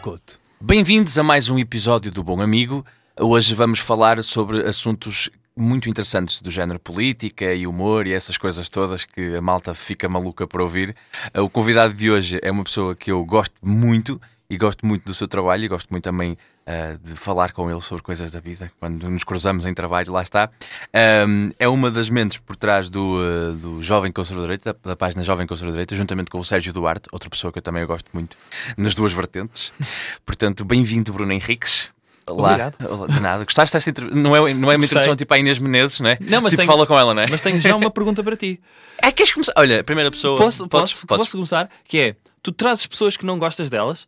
Couto. Bem-vindos a mais um episódio do Bom Amigo. Hoje vamos falar sobre assuntos muito interessantes do género política e humor e essas coisas todas que a malta fica maluca por ouvir. O convidado de hoje é uma pessoa que eu gosto muito e gosto muito do seu trabalho e gosto muito também uh, de falar com ele sobre coisas da vida. Quando nos cruzamos em trabalho, lá está. Um, é uma das mentes por trás do, uh, do Jovem Conservador Direita, da, da, página Jovem Conservador Direita, juntamente com o Sérgio Duarte, outra pessoa que eu também gosto muito nas duas vertentes. Portanto, bem-vindo, Bruno Henriques. Olá. Obrigado. De nada. Gostaste desta inter... não, é, não é uma introdução tipo a Inês Menezes, não é? Não, mas tipo, tenho... fala com ela, não é? Mas tenho já uma pergunta para ti. É, queres começar? Olha, primeira pessoa. Posso, podes, posso, podes. posso começar? Que é, tu trazes pessoas que não gostas delas?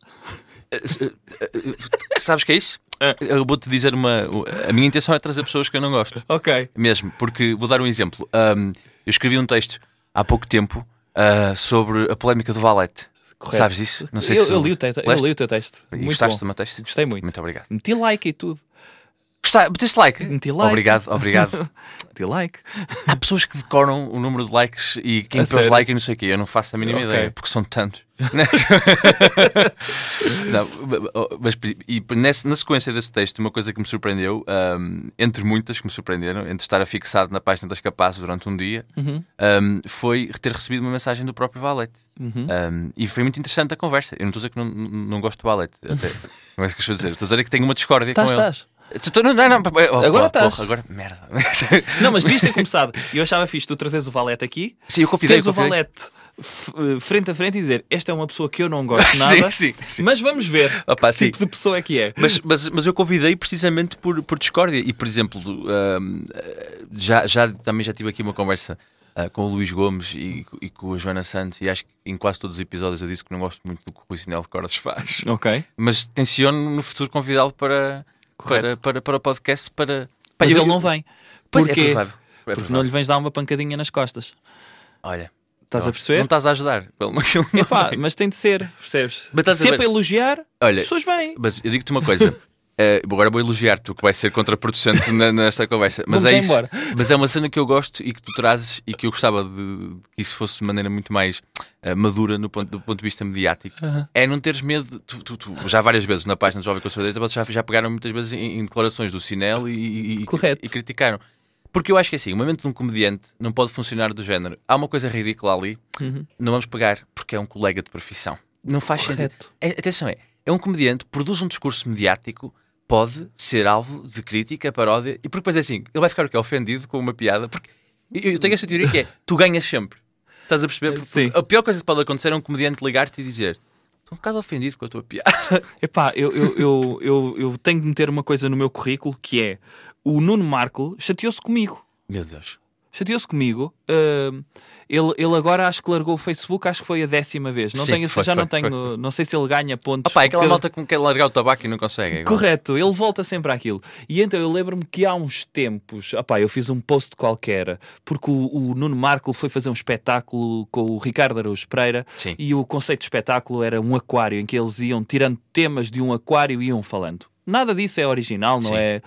Sabes que é isso? Eu vou-te dizer uma. A minha intenção é trazer pessoas que eu não gosto. Ok. Mesmo, porque vou dar um exemplo. Um, eu escrevi um texto há pouco tempo uh, sobre a polémica do Valete. Correto. Sabes isso? Não sei eu, se eu, li o texto, eu li o teu texto. E muito gostaste bom. do meu texto? Gostei muito. Muito obrigado. Meti like e tudo. Gostaste? Meteste like? Meti like. Obrigado, obrigado. Meti like. Há pessoas que decoram o número de likes e quem pôs like e não sei o quê. Eu não faço a mínima Ok. ideia, porque são tantos. não, mas e nessa, na sequência desse texto, uma coisa que me surpreendeu, um, entre muitas que me surpreenderam, entre estar afixado na página das capazes durante um dia, Uhum. um, foi ter recebido uma mensagem do próprio Valete. Uhum. Um, e foi muito interessante a conversa. Eu não estou a dizer que não, não, gosto do Valete. Até, não é isso que eu estou a dizer. Estou a dizer que tenho uma discórdia Estás, com ele. estás. Tu- Não, não, não, oh, Agora oh, estás. porra, agora, merda. Não, mas devias ter começado. E eu achava fixe tu trazeres o Valete aqui, Sim, eu convidei. teres o convidei. Valete eh, frente a frente e dizer esta é uma pessoa que eu não gosto Sim, nada, sim, sim. mas vamos ver Opa, que sim. tipo de pessoa é que é. Mas, mas, mas eu convidei precisamente por, por discórdia. E, por exemplo, um, já, já, também já tive aqui uma conversa uh, com o Luís Gomes e, e com a Joana Santos. E acho que em quase todos os episódios eu disse que não gosto muito do que o Rui Sinel de Cordas faz. Ok. Mas tenciono no futuro convidá-lo para, para, para, para o podcast. Para, Mas eu- ele não vem. Pois é, Porquê? provável. É Porque provável. não lhe vens dar uma pancadinha nas costas. Olha, Estás não, a perceber? Não estás a ajudar. Epá, mas tem de ser, percebes? Mas Se é para elogiar, Olha, as pessoas vêm. Mas eu digo-te uma coisa. eh, agora vou elogiar-te, o que vai ser contraproducente nesta conversa. Mas Vamos é isso. embora. Mas é uma cena que eu gosto e que tu trazes e que eu gostava de que isso fosse de maneira muito mais eh, madura no ponto, do ponto de vista mediático. É não teres medo. de- Tu, tu- tu- já várias vezes na página do Jovem Conservador, vocês já, já pegaram muitas vezes em, em declarações do Sinel e, e- e- criticaram. Porque eu acho que assim, o momento de um comediante não pode funcionar do género. Há uma coisa ridícula ali, Uhum. não vamos pegar porque é um colega de profissão. Não faz sentido. Correto. É, atenção, é, é um comediante, produz um discurso mediático, pode ser alvo de crítica, paródia, e porque depois é assim, ele vai ficar o quê? Ofendido com uma piada, porque eu tenho esta teoria que é, tu ganhas sempre. Estás a perceber? Porque- Sim. a pior coisa que pode acontecer é um comediante ligar-te e dizer estou um bocado ofendido com a tua piada. Epá, eu, eu, eu, eu, eu tenho de meter uma coisa no meu currículo que é o Nuno Marco chateou-se comigo. Meu Deus. Chateou-se comigo. Ahm, ele, ele agora acho que largou o Facebook, acho que foi a décima vez. Não Sim, tenho, foi, já não foi, tenho, não sei se ele ganha pontos. Opa, é aquela malta que quer largar o tabaco e não consegue. igual. Correto, ele volta sempre àquilo. E então eu lembro-me que há uns tempos, opá, eu fiz um post qualquer, porque o, o Nuno Marco foi fazer um espetáculo com o Ricardo Araújo Pereira Sim. e o conceito de espetáculo era um aquário em que eles iam tirando temas de um aquário e iam falando. Nada disso é original, não Sim. é?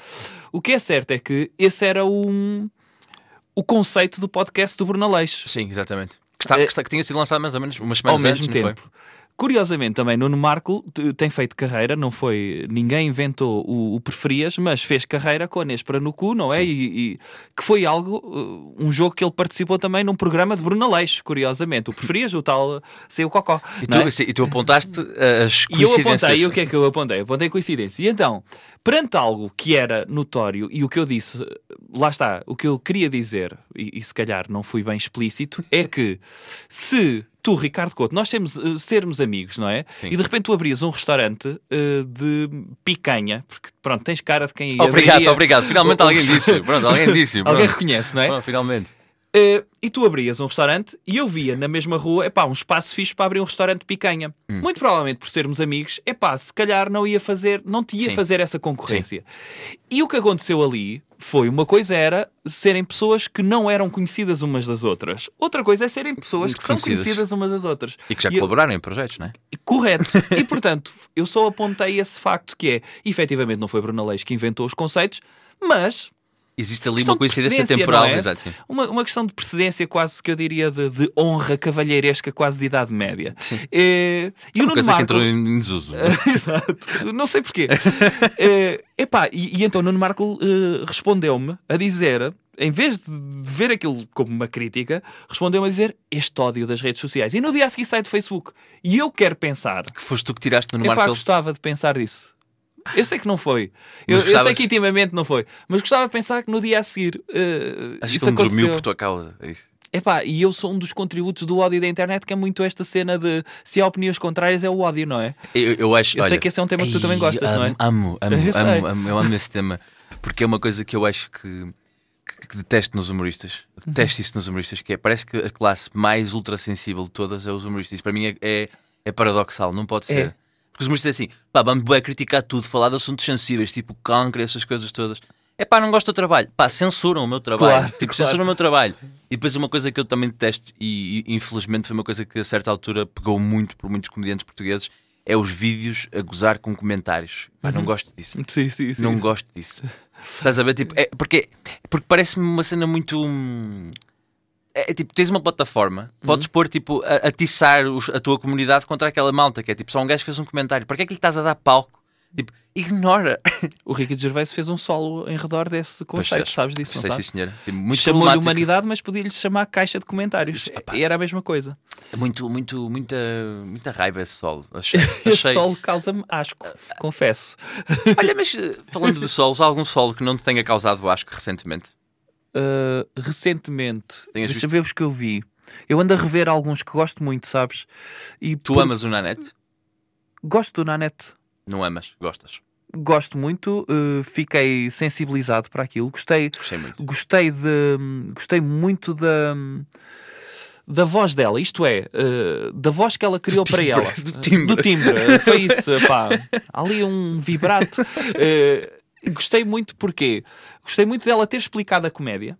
O que é certo é que esse era um, o conceito do podcast do Bruno Aleixo. Sim, exatamente. Que, está- É- que está- que tinha sido lançado mais ou menos umas ao semanas mesmo antes, não tempo. Curiosamente, também Nuno Marco tem feito carreira, não foi. Ninguém inventou o, o preferias, mas fez carreira com a Nespera no cu, não é? E, e- que foi algo, uh, um jogo que ele participou também num programa de Bruno Aleixo, curiosamente. O preferias, o tal Sei o Cocó. E tu, é? sim, e tu apontaste uh, as E eu coincidências. apontei, e o que é que eu apontei? Eu apontei coincidência. E então, perante algo que era notório, e o que eu disse, lá está, o que eu queria dizer, e, e se calhar não fui bem explícito, é que se tu, Ricardo Couto, nós temos, eh, sermos amigos, não é? Sim. E de repente tu abrias um restaurante eh, de picanha, porque pronto, tens cara de quem Obrigado, abriria- obrigado. Finalmente alguém disse. Pronto, alguém disse. Alguém pronto. reconhece, não é? Pronto, finalmente. Eh, e tu abrias um restaurante e eu via na mesma rua, epá, um espaço fixe para abrir um restaurante de picanha. Hum. Muito provavelmente por sermos amigos, epá, se calhar não ia fazer, não te ia Sim. fazer essa concorrência. E o que aconteceu ali foi uma coisa era serem pessoas que não eram conhecidas umas das outras. Outra coisa é serem pessoas que são Conhecidas. conhecidas umas das outras. E que já E eu- colaboraram em projetos, não é? Correto. E portanto, eu só apontei esse facto que é, efetivamente não foi Bruno Leix que inventou os conceitos, mas Existe ali uma coincidência temporal. é? Exato. Uma, uma questão de precedência quase que eu diria de, de honra cavalheiresca quase de idade média. Sim. Eh, e É o uma Nuno coisa que Marco... entrou em desuso. Exato, não sei porquê. Eh, epá, e, e então Nuno Marco eh, respondeu-me a dizer, em vez de, ver aquilo como uma crítica, respondeu-me a dizer este ódio das redes sociais. E no dia a seguir sai do Facebook. E eu quero pensar, Que foste tu que tiraste no Marco. gostava de pensar disso. Eu sei que não foi. Eu, Mas eu sei gostavas- que intimamente não foi. Mas gostava de pensar que no dia a seguir eh, Acho que isso ele dormiu por tua causa. É isso. Epá, e eu sou um dos contributos do ódio da internet que é muito esta cena de se há opiniões contrárias é o ódio, não é? Eu, eu acho. Eu sei olha, que esse é um tema que tu ei, também gostas, amo, não é? Amo, amo, Eu sei. amo, amo, eu amo esse tema. Porque é uma coisa que eu acho que, que, que detesto nos humoristas. Uhum. Detesto isso nos humoristas, que é parece que a classe mais ultrassensível de todas é os humoristas. Isso para mim é, é, é paradoxal, não pode ser. É. Porque os humoristas dizem assim, pá, vamos bué criticar tudo, falar de assuntos sensíveis, tipo cancro, essas coisas todas. É pá, não gosto do trabalho. Pá, censuram o meu trabalho. Claro, tipo, claro. censuram o meu trabalho. E depois uma coisa que eu também detesto, e, e, infelizmente foi uma coisa que a certa altura pegou muito por muitos comediantes portugueses, é os vídeos a gozar com comentários. Pá, não gosto disso. Sim, sim, sim. Não gosto disso. Estás a ver? Tipo, é, porque porque parece-me uma cena muito. É, é tipo, tens uma plataforma, podes pôr tipo, a, atiçar os- a tua comunidade contra aquela malta, que é tipo, só um gajo fez um comentário. Para que é que lhe estás a dar palco? Tipo, ignora. O Ricky Gervais fez um solo em redor desse conceito, Pois, sabes disso, não Sei, sim, sabes? senhora. Tipo, muito Chamou-lhe problemático. humanidade, mas podia-lhe chamar caixa de comentários. E era a mesma coisa. Muito, muito, muita, muita raiva esse solo. Achei. Esse achei. solo causa-me asco, confesso. Olha, mas eh, falando de solos, há algum solo que não te tenha causado asco recentemente? Uh, recentemente, Tenhas deixa visto? ver os que eu vi. Eu ando a rever alguns que gosto muito, sabes? E Tu por- amas o Nanete? Gosto do Nanete. Não amas, gostas. Gosto muito, uh, fiquei sensibilizado para aquilo. Gostei, Gostei muito. gostei de gostei muito da da voz dela, isto é, uh, da voz que ela criou para timbre, ela. do timbre. Do timbre, foi isso, pá. Há ali um vibrato. Uh, gostei muito porque gostei muito dela ter explicado a comédia,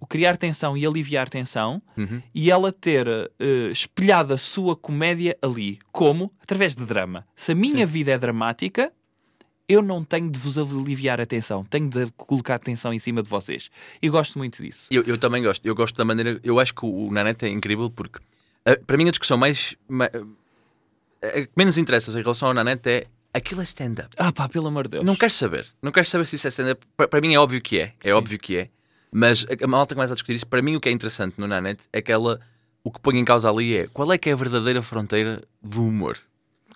o criar tensão e aliviar tensão, Uhum. e ela ter uh, espelhado a sua comédia ali. Como? Através de drama. Se a minha vida é dramática, eu não tenho de vos aliviar a tensão, tenho de colocar tensão em cima de vocês. E gosto muito disso. Eu, eu também gosto. Eu gosto da maneira. Eu acho que o, Nanete é incrível porque, eh, para mim, a discussão mais. ma- eh, que menos interessa em relação ao Nanete é aquilo é stand-up. Ah, pá, pelo amor de Deus. Não quero saber. Não quero saber se isso é stand-up. Para, mim é óbvio que é. É óbvio que é. Mas a, malta começa a discutir isso. Para mim, o que é interessante no Nanete é que ela. O que põe em causa ali é qual é que é a verdadeira fronteira do humor.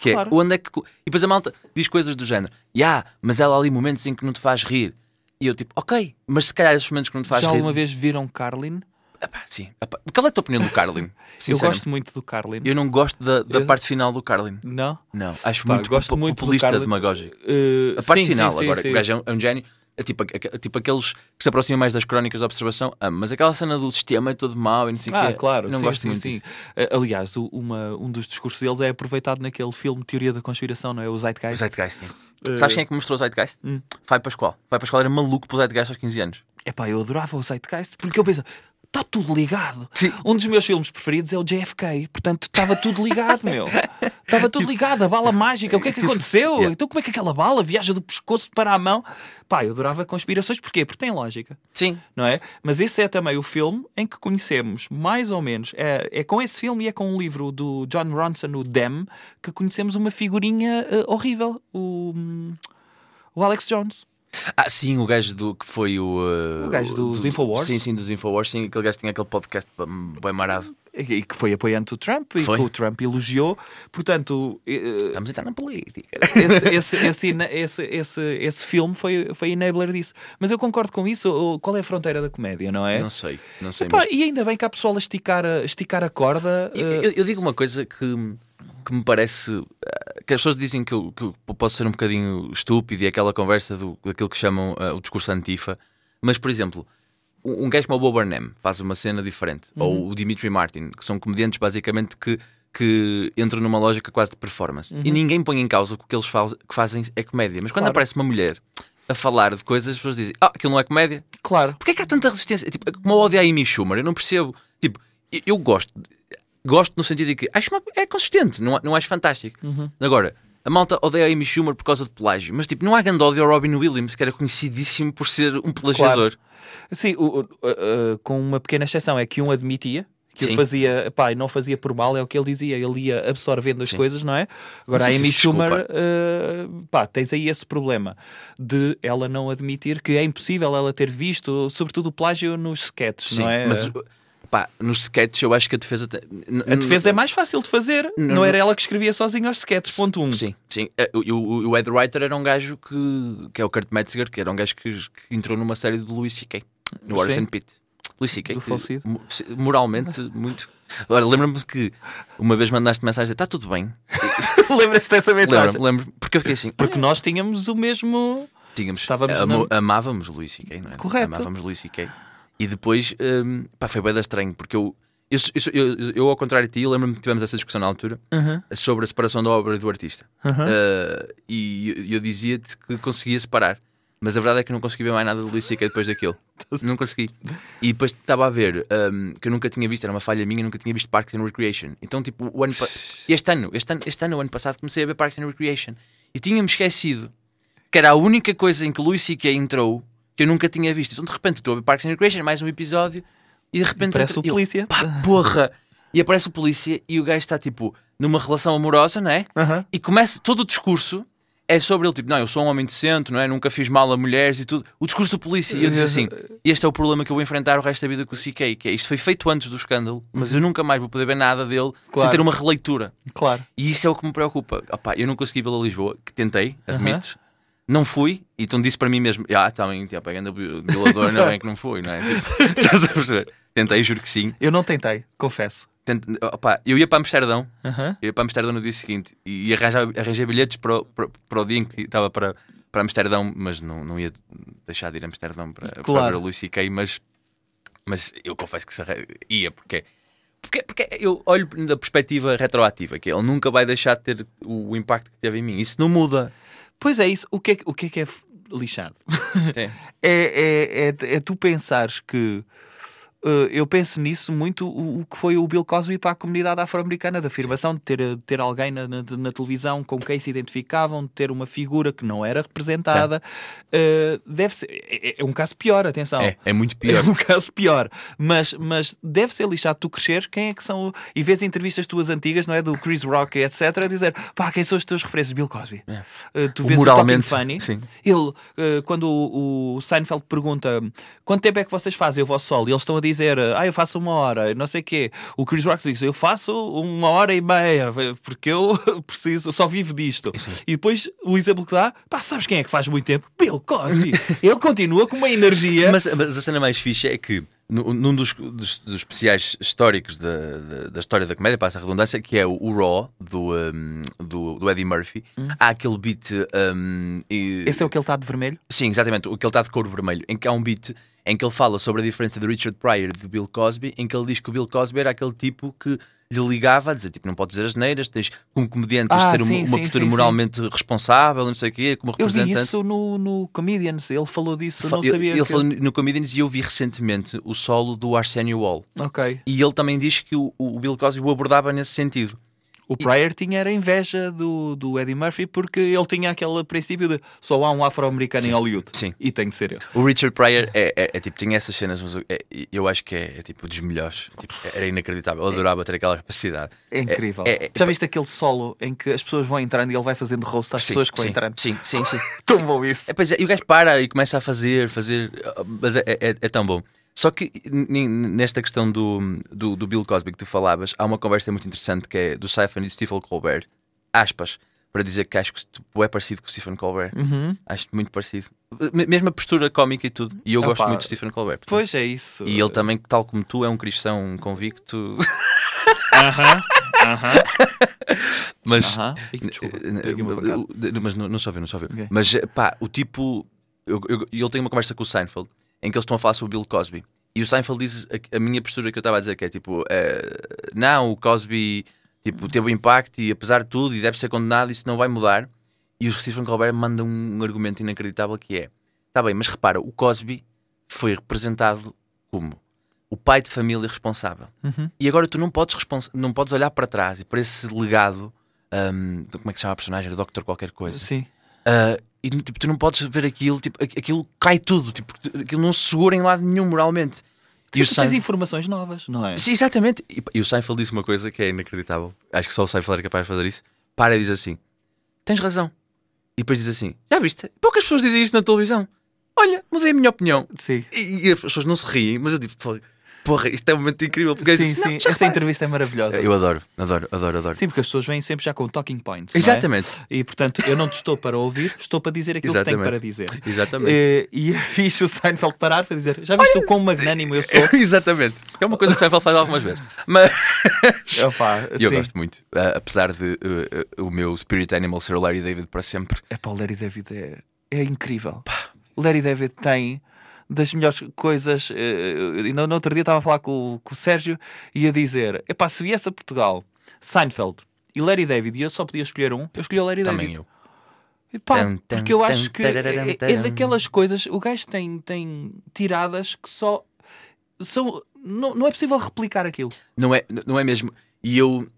Que Claro. é onde é que. E depois a malta diz coisas do género. Ya, mas ela há ali momentos em que não te faz rir. E eu tipo, ok, mas se calhar esses momentos que não te faz Já rir. alguma vez viram Carlin? Epá, sim. Epá, Qual é a tua opinião do Carlin? Eu gosto muito do Carlin. Eu não gosto da, da Eu- parte final do Carlin. Não? Não, acho Pá, muito, gosto muito populista demagógico. Uh, A parte sim, final, sim, agora, sim. que o gajo é um, é gênio. É tipo, é tipo aqueles que se aproximam mais das crónicas da observação. Ah, mas aquela cena do sistema é todo mau e não sei o Ah, quê. claro, Não sim, gosto sim, muito sim. disso. Uh, Aliás, uma, um dos discursos deles é aproveitado naquele filme Teoria da Conspiração, não é? O O Zeitgeist. Zeitgeist, sim. Eh, Sabes quem é que mostrou o Zeitgeist? Hum. Fai Pascoal. Fai Pascoal era maluco pelo Zeitgeist aos 15 anos. Epá, eu adorava o Zeitgeist porque eu penso, está tudo ligado. Sim. Um dos meus filmes preferidos é o JFK, portanto estava tudo ligado, meu. Estava tudo ligado, a bala mágica, o que é que aconteceu? yeah. Então como é que aquela bala viaja do pescoço para a mão? Pá, eu adorava conspirações, porquê? Porque tem lógica. Sim. Não é? Mas esse é também o filme em que conhecemos, mais ou menos, é, é com esse filme e é com um livro do John Ronson, o Dem, que conhecemos uma figurinha eh, horrível, o, hum, o Alex Jones. Ah, sim, o gajo do que foi o. uh, O gajo dos do- Infowars? Sim, sim, dos Infowars. Sim, aquele gajo tinha aquele podcast bem marado. E e que foi apoiante do Trump e Foi. que o Trump elogiou. Portanto, eh, Estamos a entrar na política. esse, esse, esse, esse, esse, filme foi, foi enabler disso. Mas eu concordo com isso. Qual é a fronteira da comédia, não é? Não sei, não sei. Mas- E ainda bem que há pessoal a esticar a, esticar a corda. Eu, eh, eu- eu digo uma coisa que, que me parece. eh, que as pessoas dizem que eu, que eu posso ser um bocadinho estúpido e aquela conversa do, daquilo que chamam eh, o discurso antifa, mas, por exemplo, um, um gajo como o Bob Burnham faz uma cena diferente, ou o Dimitri Martin, que são comediantes basicamente que, que entram numa lógica quase de performance. E ninguém põe em causa que o que eles faz- que fazem é comédia. Mas quando Claro. aparece uma mulher a falar de coisas, as pessoas dizem: Ah, aquilo não é comédia. claro. Porquê é que há tanta resistência? Tipo, como eu odio a Amy Schumer, eu não percebo. Tipo, eu- eu gosto. Gosto no sentido de que acho uma- é consistente, não, não acho fantástico. Agora, a malta odeia a Amy Schumer por causa de plágio, mas tipo, não há grande ódio ao Robin Williams, que era conhecidíssimo por ser um plagiador. Sim, o- o- uh, uh, com uma pequena exceção, é que um admitia que Sim. fazia, pá, e não fazia por mal, é o que ele dizia, ele ia absorvendo as Sim. coisas, não é? Agora Não a Amy Schumer, uh, pá, tens aí esse problema de ela não admitir que é impossível ela ter visto, sobretudo o plágio nos sketches, Sim, não é? mas pá, nos sketches eu acho que a defesa. a defesa é mais fácil de fazer, não, não- era ela que escrevia sozinha os sketches, ponto um. Sim, sim. Eh, O, o, o Ed Writer era um gajo que, que é o Kurt Metzger, que era um gajo que, que entrou numa série do Louis C.K. no Sim. And Pitt. Louis C.K. Moralmente muito. Agora, lembro-me que uma vez mandaste mensagem: está tudo bem. Lembras-te dessa mensagem? Lembro-me, lembro porque eu fiquei assim. Porque nós tínhamos o mesmo. Tínhamos, Estávamos amávamos Luís C.K., não é? Correto. Amávamos Luís C.K. E depois, hum, pá, foi bem estranho, porque eu, eu, eu, eu, eu, ao contrário de ti, lembro-me que tivemos essa discussão na altura Uhum. sobre a separação da obra e do artista. Uhum. Uh, e eu, eu dizia-te que conseguia separar, mas a verdade é que não consegui ver mais nada de Luís C.K. depois daquilo. não consegui. E depois estava a ver hum, que eu nunca tinha visto, era uma falha minha, nunca tinha visto Parks and Recreation. Então, tipo, o ano, este ano, este ano, este ano, o ano passado, comecei a ver Parks and Recreation e tinha-me esquecido que era a única coisa em que Luís C.K. entrou que eu nunca tinha visto. Então, de repente, estou a ver Parks and Recreation, mais um episódio, e de repente. Parece entra- o eu, polícia. pá, porra! E aparece o polícia e o gajo está tipo numa relação amorosa, não é? Uhum. E começa todo o discurso é sobre ele, tipo, não, eu sou um homem decente, não é? Nunca fiz mal a mulheres e tudo. O discurso do polícia. E eu disse assim: este é o problema que eu vou enfrentar o resto da vida com o CK, que é isto foi feito antes do escândalo, mas eu nunca mais vou poder ver nada dele sem Claro. ter uma releitura. Claro. E isso é o que me preocupa. Opá, eu não consegui ir pela Lisboa, que tentei, admito. Não fui, e então disse para mim mesmo: Ah, também, tipo, ainda violador, ainda bem que não fui, não é? Tipo, estás a perceber? Tentei, juro que sim. Eu não tentei, confesso. Opá, eu ia para Amsterdão, Uhum. eu ia para Amsterdão no dia seguinte e arranjava, arranjei bilhetes para, o- para, para o dia em que estava para, para Amsterdão, mas não, não ia deixar de ir a Amsterdão para, para Claro. ver o Luís C.K., mas, mas eu confesso que ia, porque, porque, porque eu olho da perspectiva retroativa, que ele nunca vai deixar de ter o impacto que teve em mim. Isso não muda. Pois é isso. O que é, que- o que, é que é lixado? É, é, é, é tu pensares que. Eh, eu penso nisso muito o, que foi o Bill Cosby para a comunidade afro-americana, da afirmação de ter, de ter alguém na, na, na televisão com quem se identificavam, de ter uma figura que não era representada. Eh, deve ser. É, é um caso pior, atenção. É, é muito É pior. um caso pior, mas, mas deve ser lixado tu cresceres. Quem é que são? E vês entrevistas tuas antigas, não é? Do Chris Rock, etc. A dizer pá, quem são os teus referências? Bill Cosby. Uh, tu vês moralmente, o Funny. sim. Ele, uh, quando o, o Seinfeld pergunta quanto tempo é que vocês fazem o vosso solo, e eles estão a dizer ah, eu faço uma hora, não sei o quê. O Chris Rock diz eu faço uma hora e meia, porque eu preciso, só vivo disto. Sim. E depois o exemplo que dá, pá, sabes quem é que faz muito tempo? Bill Cosby. Ele continua com uma energia. Mas, mas a cena mais fixe é que nu- num dos, dos, dos especiais históricos da, da, da história da comédia, passa a redundância, que é o, o Raw do, um, do, do Eddie Murphy, há aquele beat. um, e- Esse é o que ele está de vermelho? Sim, exatamente, o que ele está de couro vermelho, em que há um beat em que ele fala sobre a diferença de Richard Pryor e de Bill Cosby, em que ele diz que o Bill Cosby era aquele tipo que lhe ligava a dizer, tipo, não podes dizer as neiras, tens como comediante tens de Ah, ter uma, sim, uma sim, postura sim, moralmente responsável, não sei o quê, como Eu vi representante. isso no, no Comedians, ele falou disso, Fa- não ele- sabia ele que... falou no Comedians e eu vi recentemente o solo do Arsenio Hall. Ok. E ele também diz que o, o Bill Cosby o abordava nesse sentido. O Pryor tinha era inveja do, do Eddie Murphy porque ele tinha aquele princípio de só há um afro-americano em Hollywood sim. e tem de ser eu. O Richard Pryor é, é- é tipo, tinha essas cenas, mas eu- é- eu acho que é, é, tipo dos melhores. Tipo, era inacreditável. Eu adorava ter aquela capacidade. É incrível. é- é- Já viste aquele solo em que as pessoas vão entrando e ele vai fazendo roast às Sim, pessoas que vão sim, entrando? Sim, sim, sim. Tão bom isso. É, pois é, e o gajo para e começa a fazer, fazer, mas é, é- é tão bom. Só que nesta questão do, do, do Bill Cosby que tu falavas, há uma conversa muito interessante que é do Siphon e Stephen Colbert, aspas, para dizer que acho que é parecido com o Stephen Colbert. Uhum. Acho muito parecido. M- Mesmo a postura cómica e tudo. E eu gosto Opa, muito de Stephen Colbert. Pois é isso. E ele também, tal como tu, é um cristão convicto. Aham, aham, Mas. eh, Mas não, não só viu, não só viu. Ok. Mas pá, o tipo. eu- eu- ele tem uma conversa com o Seinfeld em que eles estão a falar sobre o Bill Cosby. E o Seinfeld diz a, a minha postura que eu estava a dizer, que é tipo: eh, não, o Cosby tipo, teve um impacto e apesar de tudo, e deve ser condenado, isso não vai mudar. E o Stephen Colbert manda um, argumento inacreditável que é: está bem, mas repara, o Cosby foi representado como o pai de família responsável. Uhum. E agora tu não podes, não podes olhar para trás e para esse legado um, como é que se chama a personagem? O Doctor qualquer coisa. Sim. Uh, e tipo, tu não podes ver aquilo, tipo, aqu- aquilo cai tudo, tipo, aquilo não se segura em lado nenhum moralmente. E tu tens Seinfeld- informações novas, não é? Sim, exatamente. E, e o Seinfeld disse uma coisa que é inacreditável. Acho que só o Seinfeld é capaz de fazer isso. Para e diz assim: Tens razão. E depois diz assim: Já viste? Poucas pessoas dizem isto na televisão. Olha, mudei a minha opinião. Sim. E, e as pessoas não se riem, mas eu digo: "Pô, Porra, isto é um momento incrível. Porque eu Sim, disse, "Não, sim. Essa vai." entrevista é maravilhosa. Eu adoro, adoro, adoro, adoro. Sim, porque as pessoas vêm sempre já com talking points. não é? Exatamente. E portanto, eu não te estou para ouvir, estou para dizer aquilo que tenho Exatamente. para dizer. Exatamente. Eh, E é fixe o Seinfeld parar para dizer: Já viste o quão magnânimo eu sou? Exatamente. É uma coisa que o Seinfeld faz algumas vezes. Mas Opa, eu sim. gosto muito. Ah, apesar de uh, uh, o meu spirit animal ser o Larry David para sempre. É pá, o Larry David é, é incrível. O Larry David tem das melhores coisas. eh, ainda no outro dia estava a falar com, o- com o Sérgio e a dizer: é pá, se viesse a Portugal, Seinfeld e Larry David, e eu só podia escolher um, eu escolhi o Larry Também David. eu. Pá, porque eu acho que é, é daquelas coisas. O gajo tem, tem tiradas que só são. Não, não é possível replicar aquilo. Não é, não é mesmo? E eu,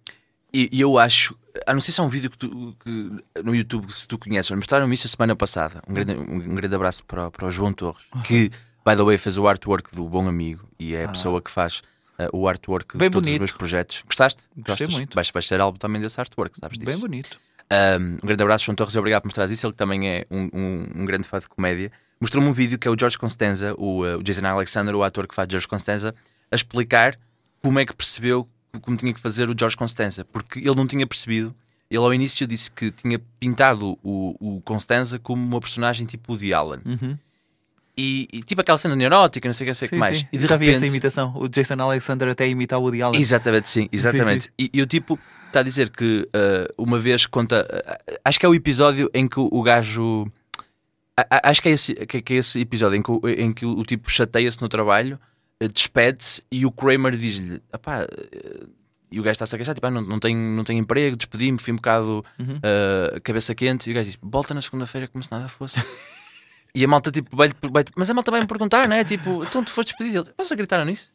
e e eu acho, a não ser se é um vídeo que, tu, que no YouTube, se tu conheces, mostraram-me isso a semana passada. Um grande, um, grande abraço para, o- para o João Torres, que, by the way, fez o artwork do Bom Amigo e é a pessoa que faz uh, o artwork Bem de todos bonito. os meus projetos. Gostaste? Gostei Gostas? muito. Vais, vais ser álbum também desse artwork, sabes disso? Bem bonito. Um, um grande abraço, João Torres, e obrigado por mostrar isso. Ele também é um, um, um grande fã de comédia. Mostrou-me um vídeo que é o George Constanza, o, uh, o Jason Alexander, o ator que faz George Constanza, a explicar como é que percebeu como tinha que fazer o George Constanza, porque ele não tinha percebido. Ele ao início disse que tinha pintado o, o Constanza como uma personagem tipo o de Allen. Uhum. E, e tipo aquela cena neurótica, não sei o que, sei o que Sim, mais. sim. E de Já vi essa repente, imitação. O Jason Alexander até imita o Woody Allen. Exatamente, sim, exatamente. sim. E, e o tipo está a dizer que uh, uma vez conta. uh, acho que é o episódio em que o, o gajo. acho que é esse, que, que é esse episódio em que, o- em que o, o tipo chateia-se no trabalho, despede-se e o Kramer diz-lhe: "Epá, uh, e o gajo está-se a queixar, tipo, ah, não, não, tenho, não tenho emprego, despedi-me, fui um bocado Uhum. uh, cabeça quente. E o gajo diz: volta na segunda-feira como se nada fosse. E a malta, tipo, vai, vai mas a malta vai-me perguntar, não é? Tipo, então tu foste despedido. Ele, Posso acreditar nisso?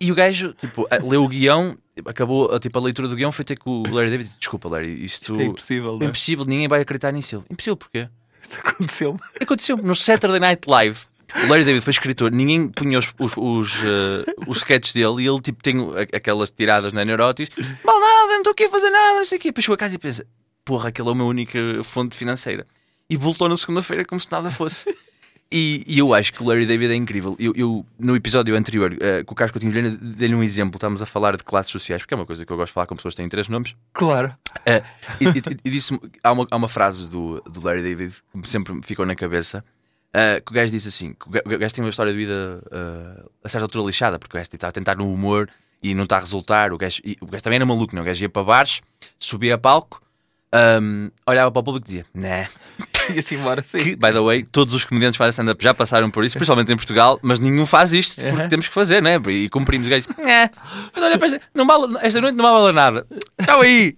E o gajo, tipo, leu o guião, acabou a, tipo, a leitura do guião, foi ter com o Larry David. Desculpa, Larry, isto, Isto é impossível, é impossível, ninguém vai acreditar nisso. Ele, impossível, porquê? Isto aconteceu-me. Aconteceu no Saturday Night Live. O Larry David foi escritor, ninguém punha os, os, os, eh, os sketches dele e ele tipo tem aquelas tiradas na neuróticos. Mal nada, não estou aqui a fazer nada, não sei o quê. Depois chegou a casa e pensa: porra, aquela é a minha única fonte financeira. E voltou na segunda-feira como se nada fosse. E, e eu acho que o Larry David é incrível. Eu, eu, no episódio anterior, eh, com o Carlos Coutinho Vilhena, dei-lhe um exemplo. Estávamos a falar de classes sociais, porque é uma coisa que eu gosto de falar com pessoas que têm três nomes. Claro. Eh, e e- e disse há, uma, há uma frase do, do Larry David que sempre me ficou na cabeça. Eh, que o gajo disse assim: que o ga- o gajo tem uma história de vida eh, a certa altura lixada, porque o gajo tipo, está a tentar no humor e não está a resultar. O gajo, e o gajo também era maluco, não? O gajo ia para bares, subia a palco, ahm, olhava para o público e dizia: Né. E assim embora, sim. Que, by the way, todos os comediantes fazem stand-up já passaram por isso, principalmente em Portugal, mas nenhum faz isto porque temos que fazer, não é? E cumprimos o gajo. É, mas olha, pensa, não vale, esta noite não vale nada. Tchau aí.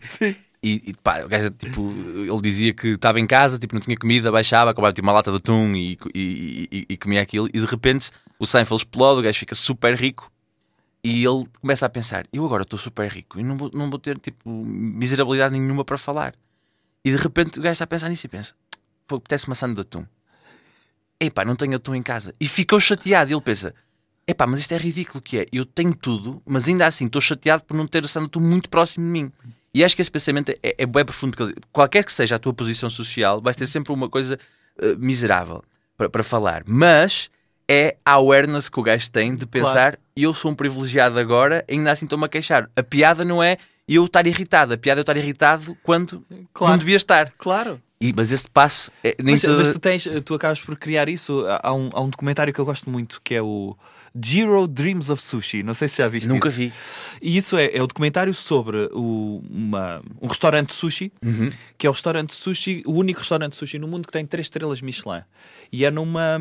E, e pá, o gajo, tipo, ele dizia que estava em casa, tipo, não tinha comida, baixava, comprava tipo, uma lata de atum e, e, e- e comia aquilo. E de repente o Seinfeld explode, o gajo fica super rico e ele começa a pensar: eu agora estou super rico e não vou, não vou ter tipo miserabilidade nenhuma para falar. E de repente o gajo está a pensar nisso e pensa: pô, apetece maçã de atum. Epá, não tenho atum em casa. E ficou chateado. E ele pensa: epá, mas isto é ridículo que é. Eu tenho tudo, mas ainda assim estou chateado por não ter de atum muito próximo de mim. E acho que esse pensamento é, é bem profundo. Porque qualquer que seja a tua posição social, vais ter sempre uma coisa eh, miserável para, para falar. Mas é a awareness que o gajo tem de pensar: eu sou um privilegiado agora, ainda assim estou-me a queixar. A piada não é eu estar irritado. A piada é eu estar irritado quando Claro. não devia estar. Claro. E, mas esse passo é, nem Mas, toda- mas tu tens, tu acabas por criar isso. Há um, há um documentário que eu gosto muito que é o Zero Dreams of Sushi. Não sei se já viste Nunca isso. vi. E isso é, é o documentário sobre o, uma, um restaurante sushi, uhum. que é o restaurante sushi, o único restaurante sushi no mundo que tem três estrelas Michelin. E é numa,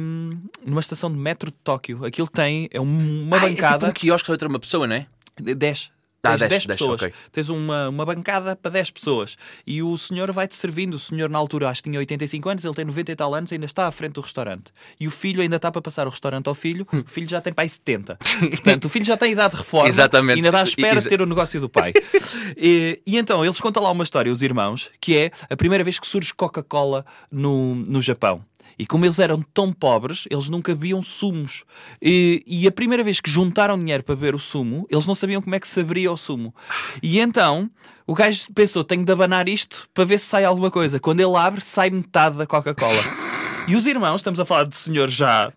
numa estação de metro de Tóquio. Aquilo tem, é uma ah, é bancada. É tipo um quiosque para outra uma pessoa, não é? 10. Tens ah, 10, 10, 10 pessoas. Okay. Tens uma, uma bancada para 10 pessoas. E o senhor vai-te servindo. O senhor, na altura, acho que tinha 85 anos, ele tem 90 e tal anos, ainda está à frente do restaurante. E o filho ainda está para passar o restaurante ao filho. O filho já tem pai 70. Portanto, o filho já tem idade de reforma. Exatamente. Ainda está à espera de ter o negócio do pai. e, e, então, eles contam lá uma história, os irmãos, que é a primeira vez que surge Coca-Cola no, no Japão. E como eles eram tão pobres, eles nunca bebiam sumos. E, e a primeira vez que juntaram dinheiro para beber o sumo, eles não sabiam como é que se abria o sumo. E então o gajo pensou: tenho de abanar isto para ver se sai alguma coisa. Quando ele abre, sai metade da Coca-Cola. E os irmãos, estamos a falar de senhores já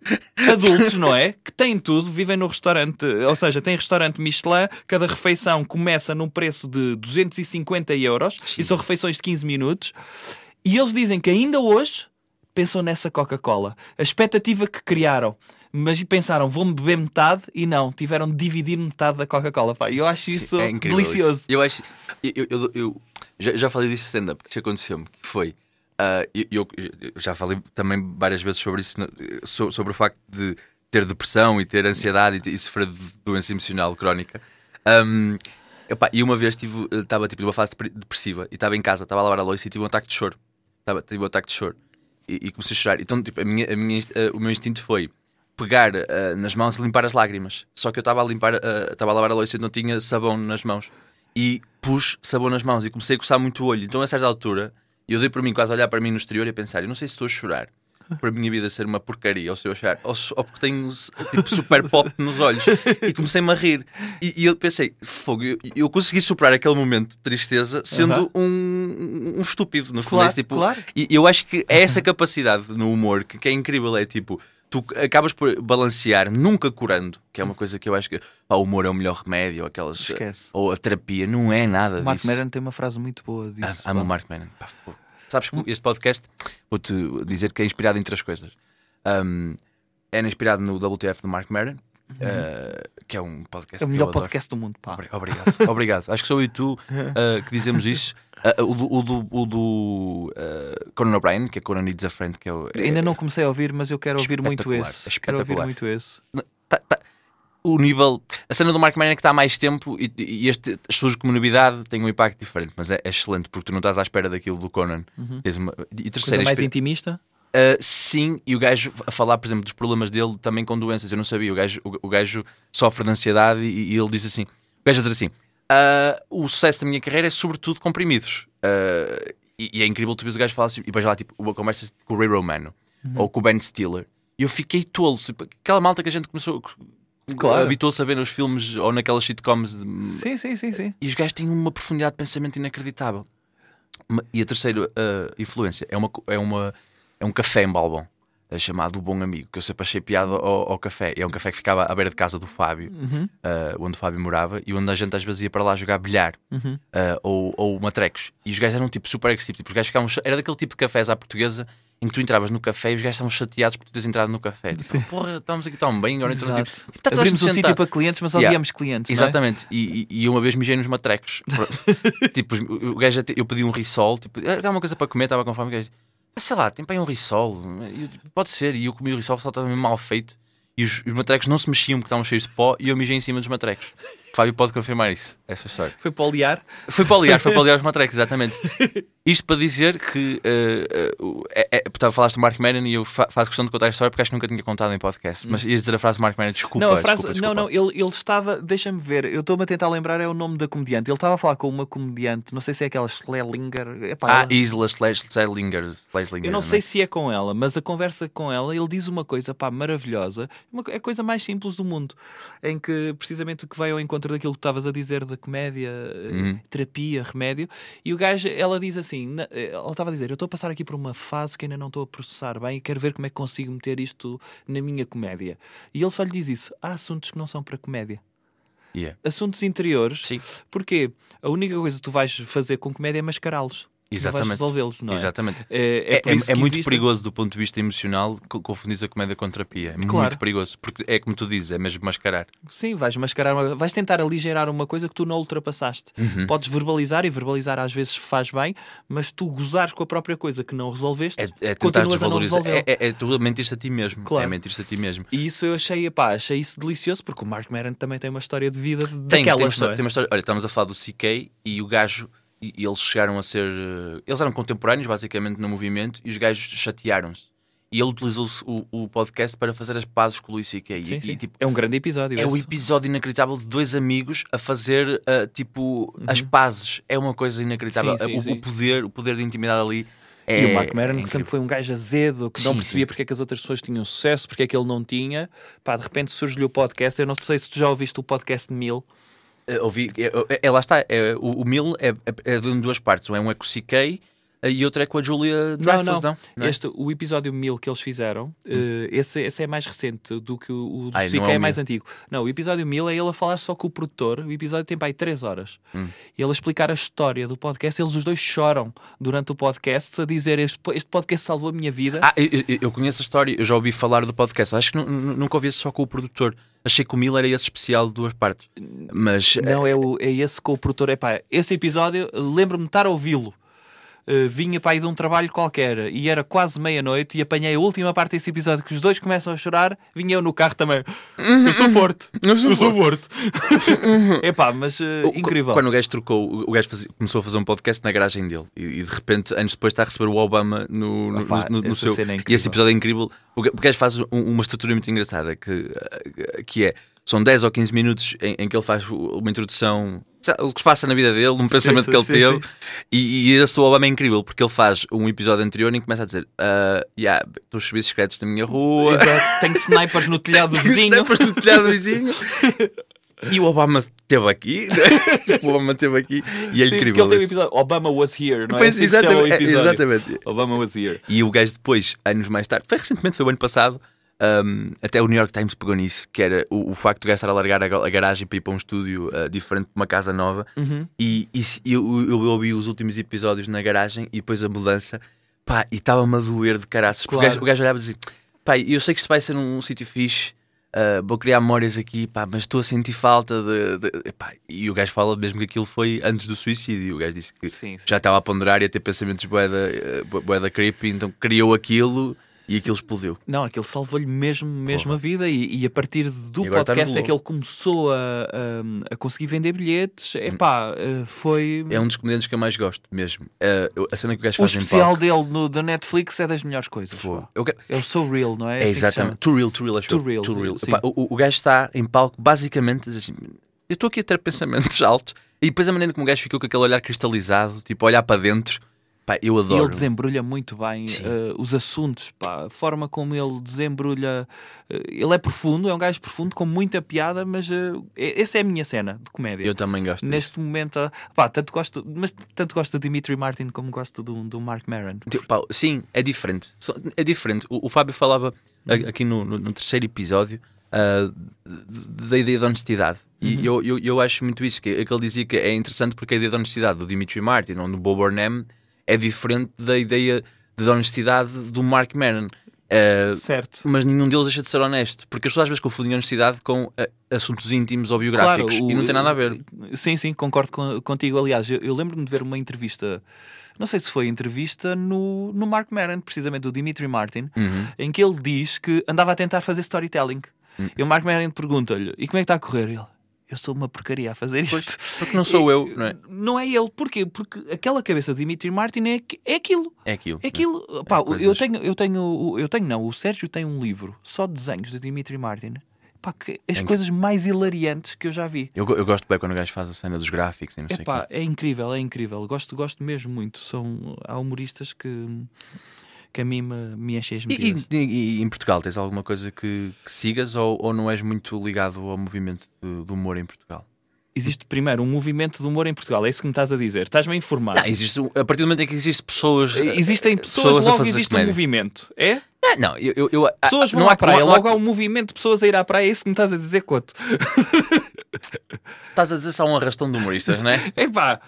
adultos, não é? Que têm tudo, vivem no restaurante, ou seja, tem restaurante Michelin, cada refeição começa num preço de 250 euros e são refeições de 15 minutos. E eles dizem que ainda hoje pensam nessa Coca-Cola. A expectativa que criaram. Mas pensaram, vou-me beber metade e não, tiveram de dividir metade da Coca-Cola. pá. Eu acho isso É incrível delicioso. isso. Eu acho. Eu, eu- eu- já, já falei disso stand-up, que isso aconteceu-me, que foi. ah, eu, eu- já falei também várias vezes sobre isso, sobre o facto de ter depressão e ter ansiedade e, e sofrer de doença emocional crónica. Ahm, epá, e uma vez estava tipo numa fase depre- depressiva e estava em casa, estava a lavar a louça e tive um ataque de choro. Estava, tive um ataque de choro e, comecei a chorar. Então, tipo, a minha, a minha, ah, o meu instinto foi pegar ah, nas mãos e limpar as lágrimas. Só que eu estava a limpar, ah, estava a lavar a louça e não tinha sabão nas mãos. E pus sabão nas mãos e comecei a coçar muito o olho. Então, a certa altura, eu dei por mim quase a olhar para mim no exterior e a pensar: eu não sei se estou a chorar por a minha vida ser uma porcaria ou se eu achar, ou, ou porque tenho tipo super pop nos olhos. E comecei-me a rir. E, e eu pensei: fogo, eu, eu consegui superar aquele momento de tristeza sendo Aham. um, um estúpido. No fundo, Claro, é tipo, claro. e eu acho que é essa capacidade no humor que, que é incrível. É tipo, tu acabas por balancear, nunca curando, que é uma coisa que eu acho que pá, o humor é o melhor remédio, ou aquelas, Esquece. ou a terapia, não é nada O Mark disso. Maron tem uma frase muito boa disso. amo o. Mark Maron. Pá. Sabes que este podcast, vou-te dizer que é inspirado em três coisas. Um, é inspirado no WTF do Mark Maron, uh, que é um podcast É o melhor podcast do mundo. Pá. Obri- Obrigado, obrigado. Acho que sou eu e tu uh, que dizemos isso. Uh, o do, o do, o do Conan O'Brien, que é Conan Needs a Friend, que é o. Ainda não comecei a ouvir, mas eu quero ouvir muito esse. Quero ouvir muito esse. tá- tá- o nível. A cena do Mark Maron é que está há mais tempo e, e este surge como novidade, tem um impacto diferente, mas é, é excelente porque tu não estás à espera daquilo do Conan. Tens uma, e Coisa terceira mais inspira- intimista. Uh, sim, e o gajo a falar, por exemplo, dos problemas dele também com doenças. Eu não sabia. O gajo, o, o gajo sofre de ansiedade e, e ele diz assim: o gajo a dizer assim, "Ah, o sucesso da minha carreira é sobretudo comprimidos. Ah, e, e é incrível tu vês o gajo falar assim, e depois lá tipo, uma conversa com o Ray Romano ou com o Ben Stiller. E eu fiquei tolo. tipo, Aquela malta que a gente começou. Claro. Habituou-se a ver nos filmes ou naquelas sitcoms. de- Sim, sim, sim, sim. e os gajos têm uma profundidade de pensamento inacreditável. E a terceira uh, influência é, uma, é, uma, é um café em Balbon, é chamado O Bom Amigo, que eu sempre achei piada ao, ao café. É um café que ficava à beira de casa do Fábio, Uhum. uh, onde o Fábio morava, e onde a gente às vezes ia para lá jogar bilhar Uhum. uh, ou, ou matrecos. E os gajos eram tipo super agressivos. Tipo, os gajos ficavam, era daquele tipo de cafés à portuguesa em que tu entravas no café e os gajos estavam chateados por tu teres entrado no café. Tipo, porra, estamos aqui tão bem, agora entramos tipo, tá Abrimos um sítio para clientes, mas Yeah. odiamos clientes. não é? Exatamente, e, e- e uma vez mijei nos matrecos. tipo, o gajo, eu pedi um risol, tipo, "Ah, dá uma coisa para comer, estava com fome. O gajo, "Ah, sei lá, tem para aí um risol. Tipo, pode ser. E eu comi o risol, só estava mal feito. E os, os matrecos não se mexiam porque estavam cheios de pó e eu mijei em cima dos matrecos. O Fábio pode confirmar isso, essa história. Foi para olear. Foi para aliar, foi para aliar os matrecos, exatamente. Isto para dizer que eh, o- é, é, portanto, falaste do Mark Maron e eu fa- faço questão de contar a história porque acho que nunca tinha contado em podcast. Mas ias dizer a frase do Mark Maron, desculpa. não, a frase, desculpa, desculpa. não, não, ele, ele estava, deixa-me ver, eu estou-me a tentar lembrar, é o nome da comediante. Ele estava a falar com uma comediante, não sei se é aquela Schlesinger. Epá, Ah, Isla Sleslinger. Sleslinger Eu não sei se é com ela, mas a conversa com ela, ele diz uma coisa pá, maravilhosa, uma, é a coisa mais simples do mundo, em que precisamente o que vai ao encontro daquilo que estavas a dizer da comédia, eh, Uhum. terapia, remédio, e o gajo, ela diz assim: eh, ela estava a dizer, eu estou a passar aqui por uma fase que ainda não estou a processar bem e quero ver como é que consigo meter isto na minha comédia. E ele só lhe diz isso: há assuntos que não são para comédia. Yeah. Assuntos interiores, Sim, porque a única coisa que tu vais fazer com comédia é mascará-los. Exatamente. resolvê-los, não é? Exatamente. É, É, é- é muito existe- perigoso do ponto de vista emocional co- confundir a comédia com terapia. É Claro. muito perigoso. Porque é como tu dizes, é mesmo mascarar. Sim, vais mascarar, uma- vais tentar aligerar uma coisa que tu não ultrapassaste. Uhum. Podes verbalizar e verbalizar às vezes faz bem, mas tu gozares com a própria coisa que não resolveste, É, é tentar continuas a não desvalorizar. resolver. É, é, é tu mentir-te a ti mesmo. Claro. É mentir-te a ti mesmo. E isso eu achei, pá, achei isso delicioso porque o Mark Maron também tem uma história de vida Tem, daquelas, tem, uma história, é? tem uma história. Olha, estamos a falar do CK e o gajo. E e eles chegaram a ser. eh, Eles eram contemporâneos, basicamente, no movimento, e os gajos chatearam-se. E ele utilizou o, o podcast para fazer as pazes com o Luís CK. E, Sim, tipo, é um grande episódio. É o esse. episódio inacreditável de dois amigos a fazer uh, tipo as pazes. É uma coisa inacreditável. Uhum. Sim, sim, o, o poder, o poder de intimidade ali. É, E o Mark Maron, é que sempre foi um gajo azedo, que não percebia porque é que as outras pessoas tinham sucesso, porque é que ele não tinha. Pá, de repente surge-lhe o podcast. Eu não sei se tu já ouviste o podcast de Mil. Eh, ouvi, é, é- lá está. É, o, o Mil é, é, é de duas partes. Um é um eh, e outro é com a Julia Dreyfus, não? não, não. Não é? Este, o episódio 1000 que eles fizeram, eh, esse, esse é mais recente do que o, o do Ai, não é é, mais 1000. antigo. Não, o episódio 1000 é ele a falar só com o produtor. O episódio tem para aí 3 horas. Hum. Ele a explicar a história do podcast. Eles os dois choram durante o podcast a dizer: Este, este podcast salvou a minha vida. Ah, eu, eu- conheço a história, eu já ouvi falar do podcast. Acho que nu- nu- nunca ouvi só com o produtor. Achei que o Mil era esse especial de duas partes. Mas eh, Não, é, o, é esse com o produtor. É pá, esse episódio, lembro-me de estar a ouvi-lo. Uh, vinha para aí de um trabalho qualquer e era quase meia-noite e apanhei a última parte desse episódio que os dois começam a chorar. Vinha eu no carro também. Eu sou forte. Eu sou forte. Epá, mas uh, O- incrível. Quando o gajo trocou, o gajo fazia- começou a fazer um podcast na garagem dele e, e de repente, anos depois, está a receber o Obama no, no, Opa, no- no seu. é e esse episódio é incrível. O gajo faz um- uma estrutura muito engraçada que, eh, que é. São 10 ou 15 minutos em, em que ele faz uma introdução, o que se passa na vida dele, um pensamento que ele sim, teve. sim. E, e esse Obama é incrível porque ele faz um episódio anterior em que começa a dizer: ah, yeah, Estou os serviços secretos da minha rua, Exato. Tenho snipers no telhado do vizinho. Snipers do telhado do vizinho. E o Obama esteve aqui, né? Tipo, o Obama esteve aqui e é Sim, incrível. ele tem um. Obama was here, não é? Assim exatamente, é, exatamente. Obama was here. E o gajo depois, anos mais tarde, foi recentemente, foi o ano passado, um, até o New York Times pegou nisso, que era o, o facto do gajo estar a largar a, a garagem para ir para um estúdio uh, diferente de uma casa nova. Uhum. E, e eu, eu ouvi os últimos episódios na garagem e depois a mudança, pá, e estava-me a doer de caraças. Porque O, Claro. gajo, o gajo olhava e dizia: pá, eu sei que isto vai ser um, sítio fixe. uh, vou criar memórias aqui, pá, mas estou a sentir falta de. de- epá, e o gajo fala mesmo que aquilo foi antes do suicídio. O gajo disse que Sim, sim. já estava a ponderar e a ter pensamentos boeda, boeda creepy, então criou aquilo e aquilo explodiu. Não, aquele salvou-lhe mesmo, mesmo a vida e, e a partir do no podcast é que ele começou a, a, a conseguir vender bilhetes. Epá, eh, foi... É um dos comediantes que eu mais gosto mesmo. Uh, eu- a cena que o gajo o faz em especial dele no, da Netflix é das melhores coisas. Foi. Eu É o So Real, não é? É assim exatamente. Too real, too real, acho Too real, Too real. Epá, o, o gajo está em palco, basicamente, assim: Eu estou aqui a ter pensamentos altos. E depois a maneira como o gajo ficou com aquele olhar cristalizado, tipo, olhar para dentro, pá, eu E adoro. ele desembrulha muito bem eh, os assuntos, pá, a forma como ele desembrulha. eh, ele é profundo, é um gajo profundo, com muita piada, mas é- essa é a minha cena de comédia. Eu também gosto. disso. Neste momento, ah, pá, tanto gosto, mas tanto gosto do Dimitri Martin como gosto do, do Mark Maron. Tipo, sim, é diferente. É diferente. O, o Fábio falava a- aqui no, no- no terceiro episódio da ideia da honestidade. E eu, eu, eu acho muito isso, que, é que ele dizia que é interessante porque a ideia da honestidade do Dimitri Martin ou do Bob Burnham é diferente da ideia de honestidade do Mark Maron. Ah, Certo. mas nenhum deles deixa de ser honesto, porque as pessoas às vezes confundem honestidade com ah, assuntos íntimos ou biográficos o- e não tem nada a ver. Sim, sim, concordo con- contigo. Aliás, eu, eu lembro-me de ver uma entrevista, não sei se foi entrevista no, no Mark Maron, precisamente do Dimitri Martin, Uhum. em que ele diz que andava a tentar fazer storytelling. Hum. E o Mark Maron pergunta-lhe: e como é que está a correr? Ele. Eu sou uma porcaria a fazer isto. Porque não sou eu, não é? Não é ele. Porquê? Porque aquela cabeça do Dimitri Martin é, é aquilo. É aquilo. É aquilo. Pá, eu coisas- tenho, eu tenho, eu tenho, não. O Sérgio tem um livro só de desenhos do Dimitri Martin. Pá, que as coisas mais hilariantes que eu já vi. Eu, eu gosto bem quando o gajo faz a cena dos gráficos e não sei o quê. Epá, é incrível, é incrível. Gosto, gosto mesmo muito. São, há humoristas que, que a mim me, me enchem as E, medidas. e- e em Portugal tens alguma coisa que, que sigas ou, ou não és muito ligado ao movimento de- do humor em Portugal? Existe primeiro um movimento de humor em Portugal, é isso que me estás a dizer. Estás-me a informar. Não, existe, um- a partir do momento em que existem pessoas. Existem pessoas, pessoas logo existe um comédia. movimento. É? Ah, não, eu. eu, ah, Pessoas vão não à há- praia, não há- logo há um movimento de pessoas a ir à praia, é isso que me estás a dizer, Coto. Estás a dizer só um arrastão de humoristas, não é? Epá,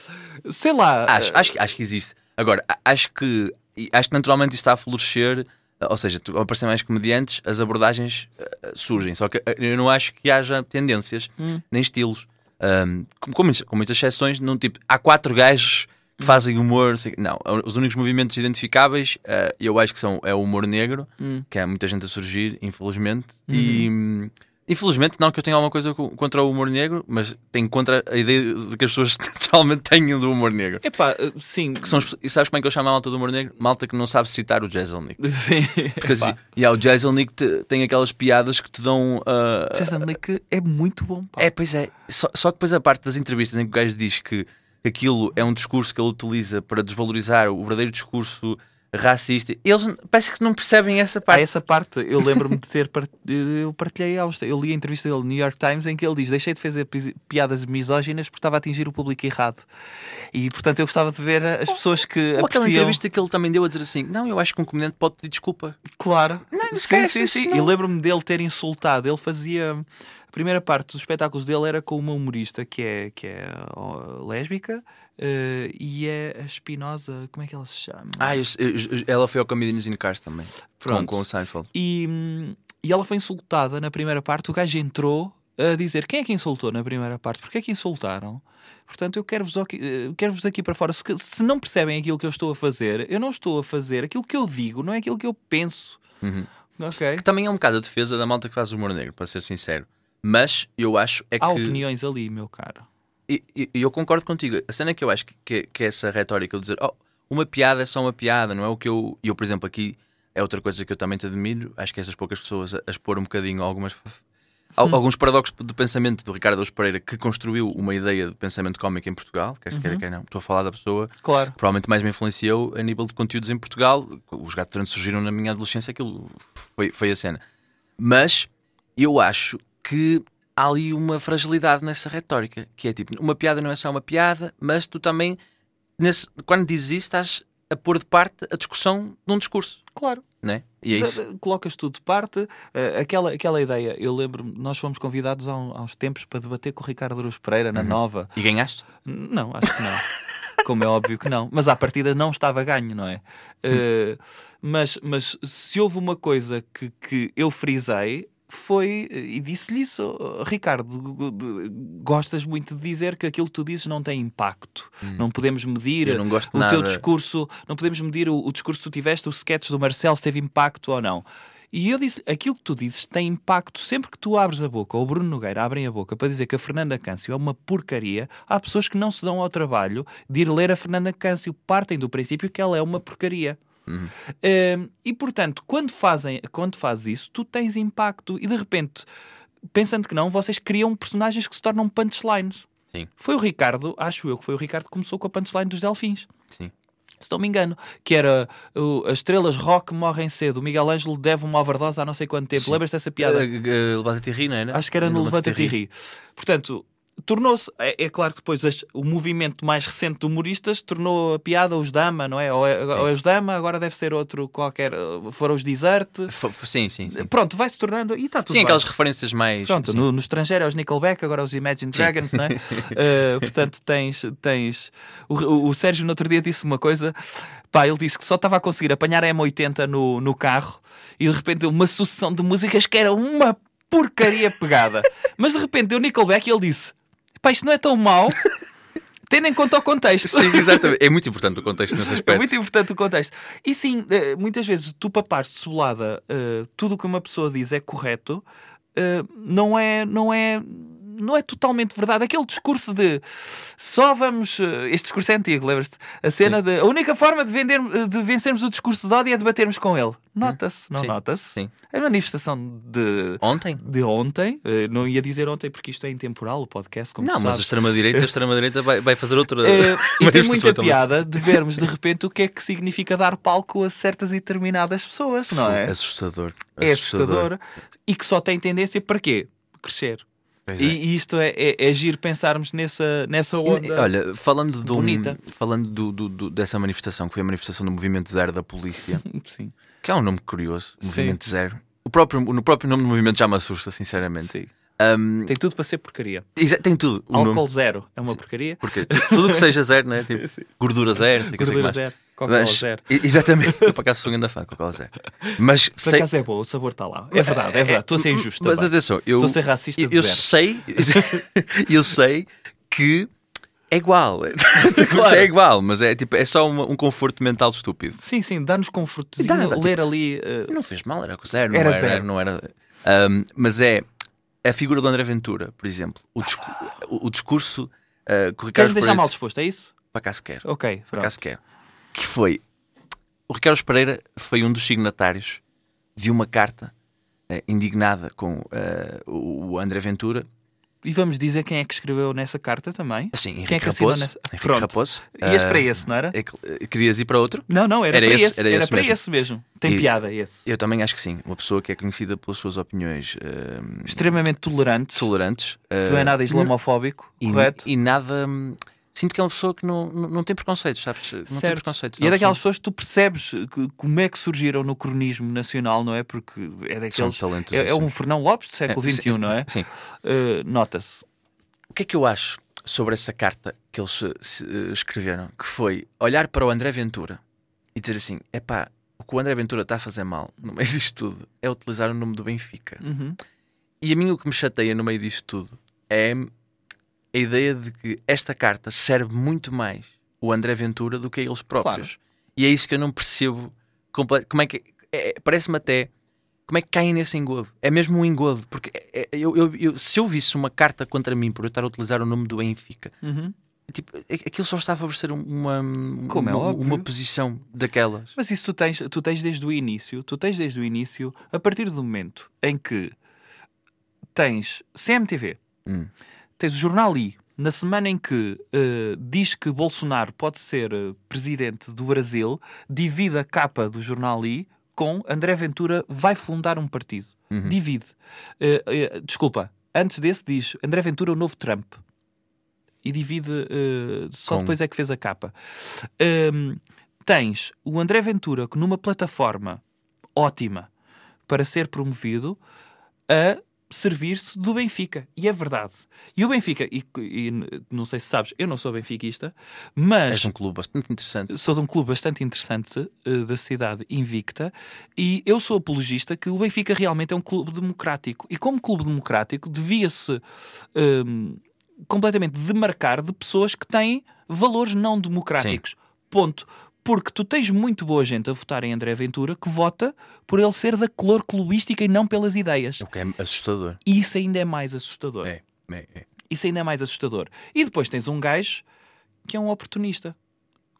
sei lá. acho, acho, acho que existe. Agora, acho que acho que naturalmente isto está a florescer, ou seja, aparecer mais comediantes, as abordagens eh, surgem. Só que eh, eu não acho que haja tendências nem estilos. Ahm, com, com muitas, com muitas exceções, não tipo, há quatro gajos que fazem humor. não sei. Não, os únicos movimentos identificáveis eh, eu acho que são é o humor negro, que há muita gente a surgir, infelizmente, e. Infelizmente, não que eu tenha alguma coisa co- contra o humor negro, mas tenho contra a ideia de que as pessoas naturalmente tenham do humor negro. Epá, eh, sim. São, e sabes como é que eu chamo a malta do humor negro? Malta que não sabe citar o Jezelnik. Sim. Porque assim, yeah, o Jezelnik te- tem aquelas piadas que te dão. Jason Leak é muito bom. Pá. é, pois é. Só, só que depois a parte das entrevistas em que o gajo diz que aquilo é um discurso que ele utiliza para desvalorizar o verdadeiro discurso racista, eles parece que não percebem essa Há parte. essa parte, eu lembro-me de ter part... eu partilhei eu li a entrevista dele no New York Times em que ele diz: Deixei de fazer piadas misóginas porque estava a atingir o público errado. E portanto eu gostava de ver as pessoas que Ou aquela apreciam. entrevista que ele também deu a dizer assim: Não, eu acho que um comediante pode pedir desculpa. Claro. Não, sim, esquece sim, isso, sim. não. E lembro-me dele ter insultado. Ele fazia. A primeira parte dos espetáculos dele era com uma humorista que é, que é lésbica eh, e é a Espinosa. Como é que ela se chama? Ah, eu- eu- ela foi ao Comedians in Cars também. Com, Pronto. com o Seinfeld. E, e ela foi insultada na primeira parte. O gajo entrou a dizer quem é que insultou na primeira parte, porque é que insultaram. Portanto, eu quero-vos aqui, eh, quero-vos aqui para fora. Se, se não percebem aquilo que eu estou a fazer, eu não estou a fazer aquilo que eu digo, não é aquilo que eu penso. Ok? Que também é um bocado a defesa da malta que faz humor negro, para ser sincero. Mas eu acho é Há que. opiniões ali, meu caro. E eu concordo contigo. A cena que eu acho que, que, que é essa retórica de dizer oh, uma piada é só uma piada, não é o que eu. e Eu, por exemplo, aqui é outra coisa que eu também te admiro. Acho que essas poucas pessoas a, a expor um bocadinho algumas. al- Alguns paradoxos do pensamento do Ricardo Alves Pereira que construiu uma ideia de pensamento cómico em Portugal, quer se queira, quer não. Estou a falar da pessoa Claro. que provavelmente mais me influenciou a nível de conteúdos em Portugal. Os gatos trans surgiram na minha adolescência, aquilo foi, foi a cena. Mas eu acho que há ali uma fragilidade nessa retórica, que é tipo, uma piada não é só uma piada, mas tu também, nesse- quando dizes isso, estás a pôr de parte a discussão de um discurso, Claro. né? E é isso. Da- da- Colocas tudo de parte. eh, aquela, aquela ideia, eu lembro-me, nós fomos convidados há, um- há uns tempos para debater com o Ricardo Aruz Pereira Uhum. na Nova. E ganhaste? Não, acho que não. Como é óbvio que não. Mas à partida não estava ganho, não é? Eh, mas, mas se houve uma coisa que, que eu frisei. Foi, e disse-lhe isso, "Oh, Ricardo. Gostas muito de dizer que aquilo que tu dizes não tem impacto. Não podemos medir Hum. Não o nada. teu discurso, não podemos medir o, o discurso que tu tiveste, o sketch do Marcelo, se teve impacto ou não. E eu disse, aquilo que tu dizes tem impacto sempre que tu abres a boca, ou o Bruno Nogueira abrem a boca para dizer que a Fernanda Câncio é uma porcaria, há pessoas que não se dão ao trabalho de ir ler a Fernanda Câncio, partem do princípio que ela é uma porcaria. Hum, e portanto, quando, fazem, quando fazes isso, tu tens impacto e de repente, pensando que não, vocês criam personagens que se tornam punchlines. Sim, Foi o Ricardo, acho eu que foi o Ricardo que começou com a punchline dos Delfins sim. se não me engano, que era as estrelas rock morrem cedo. O Miguel Ângelo deve uma overdose há não sei quanto tempo. Lembras-te dessa piada? Uh, uh, Levanta-te e ri, não era? Acho que era no Levanta-te e Ri. Portanto, tornou-se. É, é claro que depois as- o movimento mais recente de humoristas tornou a piada os Dama, não é? Ou é, ou é os Dama, agora deve ser outro qualquer. Foram os Desert. Sim, sim, sim. Pronto, vai-se tornando. E está tudo Sim, bem. aquelas referências mais. Pronto, sim. no, no estrangeiro é os Nickelback, agora os Imagine Dragons, não é? Uh, portanto, tens. tens o, o- o Sérgio no outro dia disse uma coisa. Pá, ele disse que só estava a conseguir apanhar a M80 no, no carro e de repente uma sucessão de músicas que era uma porcaria pegada. Mas de repente deu Nickelback e ele disse: Pá, isto não é tão mau, tendo em conta o contexto. Sim, exatamente. É muito importante o contexto nesse É aspecto. muito importante o contexto. E sim, eh, muitas vezes tu papares de cebolada eh, tudo o que uma pessoa diz é correto, eh, não é. Não é não é totalmente verdade. Aquele discurso de só vamos. eh, Este discurso é antigo, lembras-te? A cena de a única forma de, vender, de vencermos o discurso de ódio é debatermos com ele. Nota-se, não Sim, nota-se? sim. A manifestação de, Ontem? de ontem, eh, não ia dizer ontem porque isto é intemporal, o podcast, como Não, mas a extrema-direita, a extrema-direita vai, vai fazer outra. Eh, e tem muita piada de vermos de repente o que é que significa dar palco a certas e determinadas pessoas, não é? Assustador. É assustador e que só tem tendência para quê? Crescer. Pois E, é. isto é, é, é giro pensarmos nessa, nessa onda. Olha, falando, bonita. falando do- do- do- dessa manifestação, que foi a manifestação do Movimento Zero da polícia, Sim, que é um nome curioso, Sim. Movimento Zero. O próprio, no próprio nome do movimento já me assusta, sinceramente. sim. Um, Tem tudo para ser porcaria. tem tudo. O Álcool nome. zero é uma porcaria. Porque tu- tudo que seja zero, né? tipo, Sim. gordura zero, Gordura zero. Coca-Cola Mas- zero. Exatamente, eu por acaso sou um grande fã de Coca-Cola Zero. Mas Por sei, acaso é bom, o sabor está lá. É verdade, é verdade. Estou a ser injusto. Mas atenção, eu, Estou a ser racista eu, eu sei, eu sei que é igual. Claro. É igual, mas é, tipo, é só uma- um conforto mental estúpido. Sim, sim, dá-nos confortozinho Dá, dá, ler ali. eh, Não fez mal, era zero, não Era era. zero. Não era Ahm, mas é a figura do André Ventura, por exemplo. O, discu- o- o discurso ah, que o Ricardo Queres deixar mal disposto, é isso? Para cá se quer. Ok, Por pronto. acaso quer. Que foi. O Ricardo Pereira foi um dos signatários de uma carta eh, indignada com eh, o André Ventura. E vamos dizer quem é que escreveu nessa carta também? Assim, quem é Henrique que Raposo. nessa? Henrique Pronto. Raposo. Ias Eh, para esse, não era? é que- eh, Querias ir para outro? Não, não, era, era para esse, esse. era Era, esse para mesmo. esse mesmo. Tem E- piada esse. Eu também acho que sim. Uma pessoa que é conhecida pelas suas opiniões eh, Extremamente tolerante. tolerantes. eh, Não é nada islamofóbico, e, correto? e nada. Sinto que é uma pessoa que não, não, não tem preconceitos, sabes? Não tem Certo. preconceitos. E é daquelas pessoa- pessoas que tu percebes que- como é que surgiram no cronismo nacional, não é? Porque é São daqueles. talentos. É, é um Fernão Lopes do século É, XXI, sim, não é? Sim. Uh, Nota-se. O que é que eu acho sobre essa carta que eles eh, se- eh, escreveram? Que foi olhar para o André Ventura e dizer assim: epá, o que o André Ventura está a fazer mal no meio disto tudo é utilizar o nome do Benfica. Uhum. E a mim o que me chateia no meio disto tudo é a ideia de que esta carta serve muito mais o André Ventura do que a eles próprios. E é isso que eu não percebo. Como é que. é- é- Parece-me até. Como é que caem nesse engodo? É mesmo um engodo. Porque é- é- eu, eu- eu- se eu visse uma carta contra mim por eu estar a utilizar o nome do Benfica, Uhum. tipo, é- aquilo só está a favorecer uma, Como é uma, óbvio. uma posição daquelas. Mas isso tu tens, tu tens desde o início, tu tens desde o início, a partir do momento em que tens CMTV, Hum. Tens o Jornal I, na semana em que eh, diz que Bolsonaro pode ser eh, presidente do Brasil, divide a capa do Jornal I com André Ventura vai fundar um partido. Uhum. Divide. Eh, desculpa, antes desse diz André Ventura o novo Trump. E divide, só Com- depois é que fez a capa. Hum, tens o André Ventura que numa plataforma ótima para ser promovido a servir-se do Benfica. E é verdade. E o Benfica, e, e não sei se sabes, eu não sou benfiquista, mas És um clube bastante interessante. sou de um clube bastante interessante eh, da cidade invicta e eu sou apologista que o Benfica realmente é um clube democrático e como clube democrático devia-se hum, completamente demarcar de pessoas que têm valores não democráticos. Ponto. Porque tu tens muito boa gente a votar em André Ventura que vota por ele ser da cor clubística e não pelas ideias. O que é assustador. E isso ainda é mais assustador. É, é, é. Isso ainda é mais assustador. E depois tens um gajo que é um oportunista.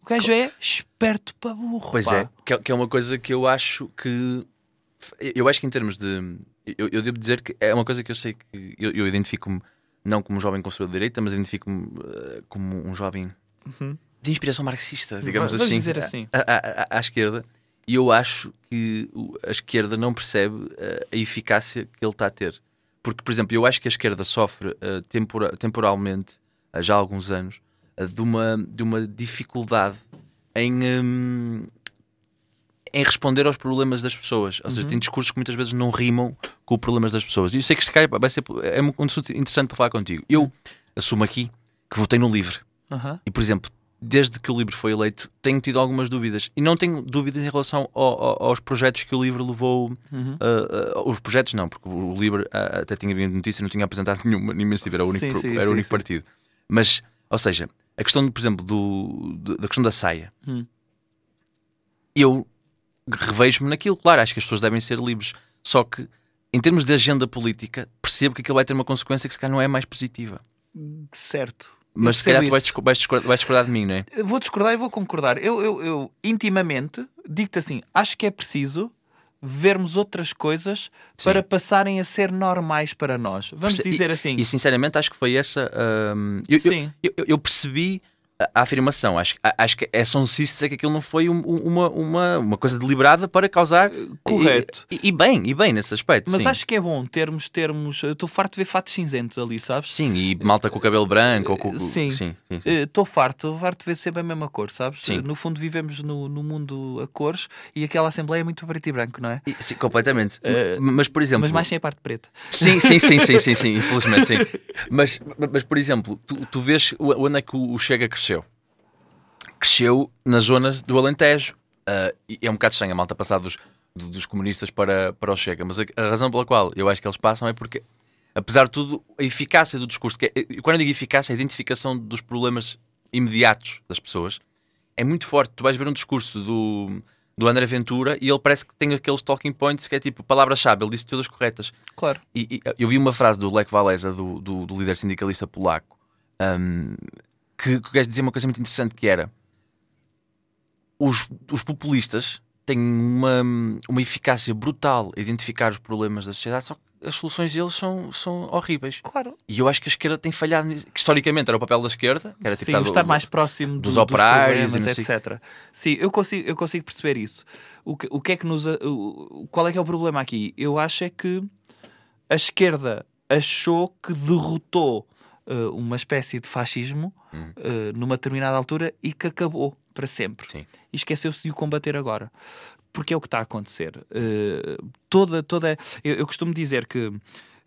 O gajo é esperto para burro. Pois pá. é, que é, que é uma coisa que eu acho que. Eu acho que em termos de. Eu, eu devo dizer que é uma coisa que eu sei que. Eu, eu identifico-me não como um jovem conservador de direita, mas identifico-me eh, como um jovem de inspiração marxista, digamos Vamos assim. dizer assim. À, à- à- esquerda. E eu acho que a esquerda não percebe eh, a eficácia que ele está a ter. Porque, por exemplo, eu acho que a esquerda sofre eh, tempora- temporalmente, há já há alguns anos, eh, de, uma, de uma dificuldade em, hum, em responder aos problemas das pessoas. Ou seja, tem discursos que muitas vezes não rimam com os problemas das pessoas. E eu sei que este cara vai ser é um assunto interessante para falar contigo. Eu assumo aqui que votei no livre. Aham. E, por exemplo, desde que o livro foi eleito, tenho tido algumas dúvidas. E não tenho dúvidas em relação ao- ao- aos projetos que o livro levou. Uhum. a- a- os projetos não, porque o livro ah, até tinha vindo notícia e não tinha apresentado nenhuma, nenhuma iniciativa, era o único, Sim, pro- sim, era o sim, único sim. partido. Mas, ou seja, a questão, por exemplo, do, da questão da saia, Hum. eu revejo-me naquilo. Claro, acho que as pessoas devem ser livres. Só que, em termos de agenda política, percebo que aquilo vai ter uma consequência que se calhar não é mais positiva. Certo. Mas se calhar tu vais, isso. discor- vais discordar, vais discordar de mim, não é? Vou discordar e vou concordar. Eu, eu, eu, intimamente, digo-te assim: acho que é preciso vermos outras coisas Sim. para passarem a ser normais para nós. Vamos Perce- dizer assim. E sinceramente acho que foi essa. hum, eu- Sim. Eu, eu- eu percebi a, afirmação. Acho, acho que é sonsice dizer que aquilo não foi um- um- uma, uma, uma coisa deliberada para causar. correto. E, e bem, e bem nesse aspecto. Mas sim. acho que é bom termos, termos. eu Estou farto de ver fatos cinzentos ali, sabes? Sim, e malta com o cabelo branco. Ou com, Sim. sim, sim, sim. Estou farto, estou farto de ver sempre a mesma cor, sabes? Sim. No fundo, vivemos no, no mundo a cores e aquela Assembleia é muito preto e branco, não é? E- sim, completamente. mas, por exemplo. Mas mais sem a parte preta. Sim, sim, sim, sim, sim, sim, infelizmente sim. Mas, mas por exemplo, tu, tu vês onde é que o o Chega cresceu. Cresceu nas zonas do Alentejo. Uh, é um bocado estranho a malta passar dos, dos comunistas para, para o Chega, mas a, a, razão pela qual eu acho que eles passam é porque, apesar de tudo, a eficácia do discurso, que é, quando eu digo eficácia, a identificação dos problemas imediatos das pessoas é muito forte. Tu vais ver um discurso do, do André Ventura e ele parece que tem aqueles talking points que é tipo palavra-chave, ele disse todas corretas. Claro. E, e, eu vi uma frase do Lech Walesa, do, do, do líder sindicalista polaco, um, que, que quer dizer uma coisa muito interessante que era os, os populistas têm uma, uma eficácia brutal a identificar os problemas da sociedade, só que as soluções deles são, são horríveis. Claro. E eu acho que a esquerda tem falhado nisso. Que historicamente era o papel da esquerda, que era Sim, tipo, estar mais próximo dos do, operários, dos problemas, etc. Sim, eu consigo, eu consigo perceber isso. O que, o que é que nos. O, qual é que é o problema aqui? Eu acho é que a esquerda achou que derrotou uh, uma espécie de fascismo hum. uh, numa determinada altura e que acabou para sempre. Sim. E esqueceu-se de o combater agora. Porque é o que está a acontecer. Uh, toda, toda. Eu, eu costumo dizer que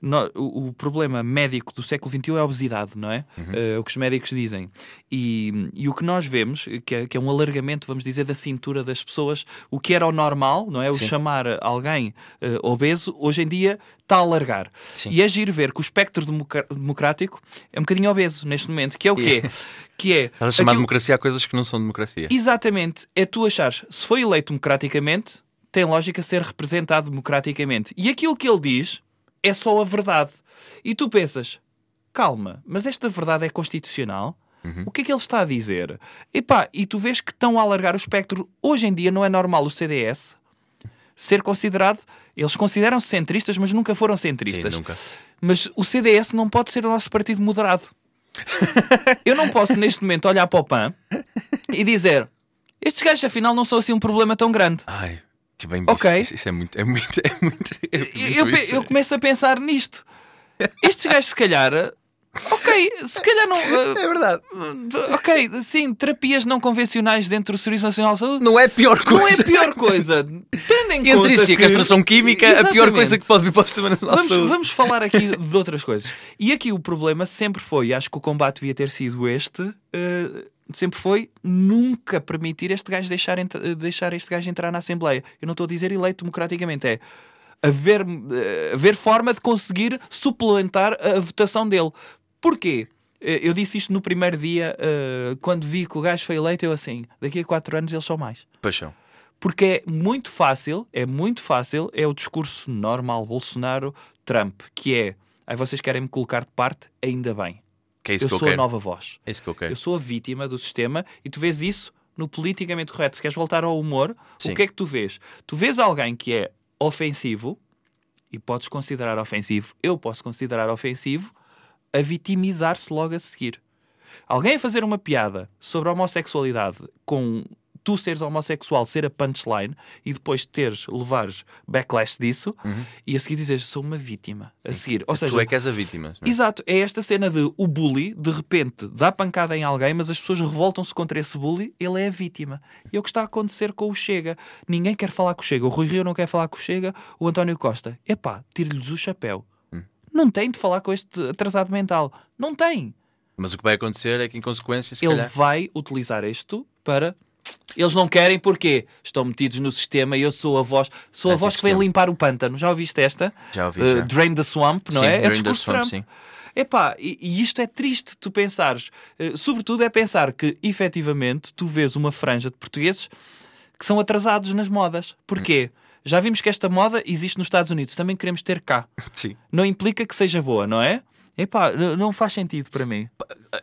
no, o, o, problema médico do século XXI é a obesidade, não é? Uhum. Uh, o que os médicos dizem. E, e o que nós vemos, que é, que é, um alargamento, vamos dizer, da cintura das pessoas, o que era o normal, não é? O Sim. chamar alguém uh, obeso, hoje em dia está a alargar. Sim. E é giro ver que o espectro democrático é um bocadinho obeso neste momento, que é o quê? que é. Estás a chamar aquilo... democracia a coisas que não são democracia. Exatamente. É tu achares, se foi eleito democraticamente, tem lógica ser representado democraticamente. E aquilo que ele diz é só a verdade. E tu pensas, calma, mas esta verdade é constitucional? Uhum. O que é que ele está a dizer? Epá, e tu vês que estão a alargar o espectro. Hoje em dia não é normal o CDS ser considerado. Eles consideram-se centristas, mas nunca foram centristas. Sim, nunca. Mas o CDS não pode ser o nosso partido moderado. Eu não posso, neste momento, olhar para o PAN e dizer: estes gajos, afinal, não são assim um problema tão grande. Ai. Que bem bicho. Ok. Isso, isso, é muito. É muito, é muito, é muito eu, eu começo a pensar nisto. Estes gajos, se calhar. Ok, se calhar não. é verdade. Ok, sim, terapias não convencionais dentro do Serviço Nacional de Saúde. Não é a pior coisa. Não é a pior coisa. Tendo em Entre isso e a castração química, Exatamente. a pior coisa que pode vir para o Sistema Nacional vamos, de Saúde. Vamos falar aqui de outras coisas. E aqui o problema sempre foi, acho que o combate devia ter sido este. Uh, sempre foi nunca permitir este gajo deixar, deixar este gajo entrar na Assembleia. Eu não estou a dizer eleito democraticamente, é haver, eh, haver forma de conseguir suplementar a votação dele. Porquê? Eh, eu disse isto no primeiro dia, uh, quando vi que o gajo foi eleito, eu assim, daqui a quatro anos eles são mais. Paixão. Porque é muito fácil, é muito fácil, é o discurso normal Bolsonaro-Trump, que é, aí vocês querem me colocar de parte, ainda bem. Que é isso eu que sou eu a nova voz. É isso que eu quero. Eu sou a vítima do sistema e tu vês isso no politicamente correto. Se queres voltar ao humor, Sim. o que é que tu vês? Tu vês alguém que é ofensivo e podes considerar ofensivo, eu posso considerar ofensivo, a vitimizar-se logo a seguir. Alguém a fazer uma piada sobre a homossexualidade com tu seres homossexual ser a punchline e depois teres, levares backlash disso uhum. e a seguir dizes sou uma vítima. A seguir. Ou seja, tu é que és a vítima. É? Exato. É esta cena de o bully, de repente, dá pancada em alguém, mas as pessoas revoltam-se contra esse bully, ele é a vítima. E é o que está a acontecer com o Chega. Ninguém quer falar com o Chega. O Rui Rio não quer falar com o Chega, o António Costa. Epá, tire-lhes o chapéu. Hum. Não tem de falar com este atrasado mental. Não tem. Mas o que vai acontecer é que, em consequência, ele calhar... vai utilizar isto para eles não querem porque estão metidos no sistema e eu sou a voz, sou a voz que vem limpar o pântano. Já ouviste esta? Já ouvi. Uh, Drain the Swamp, não sim, é? É Drain the Swamp, sim. Epá, e, e isto é triste, tu pensares. Uh, sobretudo é pensar que, efetivamente, tu vês uma franja de portugueses que são atrasados nas modas. Porquê? Hum. Já vimos que esta moda existe nos Estados Unidos, também queremos ter cá. Sim. Não implica que seja boa, não é? Epá, não faz sentido para mim.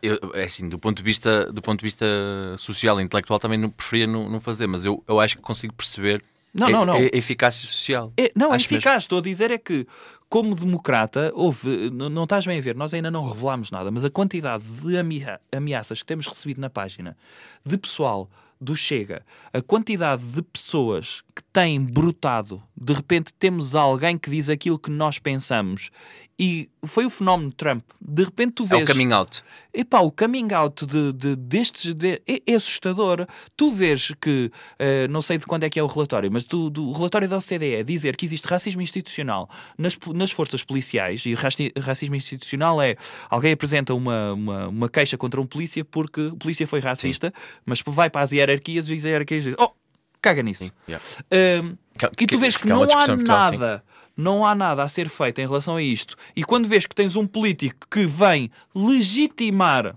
Eu, é assim, do ponto de vista, do ponto de vista social e intelectual também não, preferia não, não fazer, mas eu, eu acho que consigo perceber não, não, não. A, eficácia social. É, não, é eficaz. Mesmo. Estou a dizer é que, como democrata, houve, não, não estás bem a ver, nós ainda não revelámos nada, mas a quantidade de ameaças que temos recebido na página de pessoal do Chega, a quantidade de pessoas que têm brotado, de repente temos alguém que diz aquilo que nós pensamos. E foi o fenómeno Trump. De repente tu É vês. o coming out. Epá, o coming out de, de- destes de- é, é assustador. Tu vês que, eh, não sei de quando é que é o relatório, mas tu- do, o relatório da OCDE dizer que existe racismo institucional nas, nas forças policiais, e racismo institucional é alguém apresenta uma, uma, uma queixa contra um polícia porque o polícia foi racista, mas vai para as hierarquias e as hierarquias dizem, oh, caga nisso. Yeah. Um, Que- e tu vês que, que é não há sim. nada, não há nada a ser feito em relação a isto. E quando vês que tens um político que vem legitimar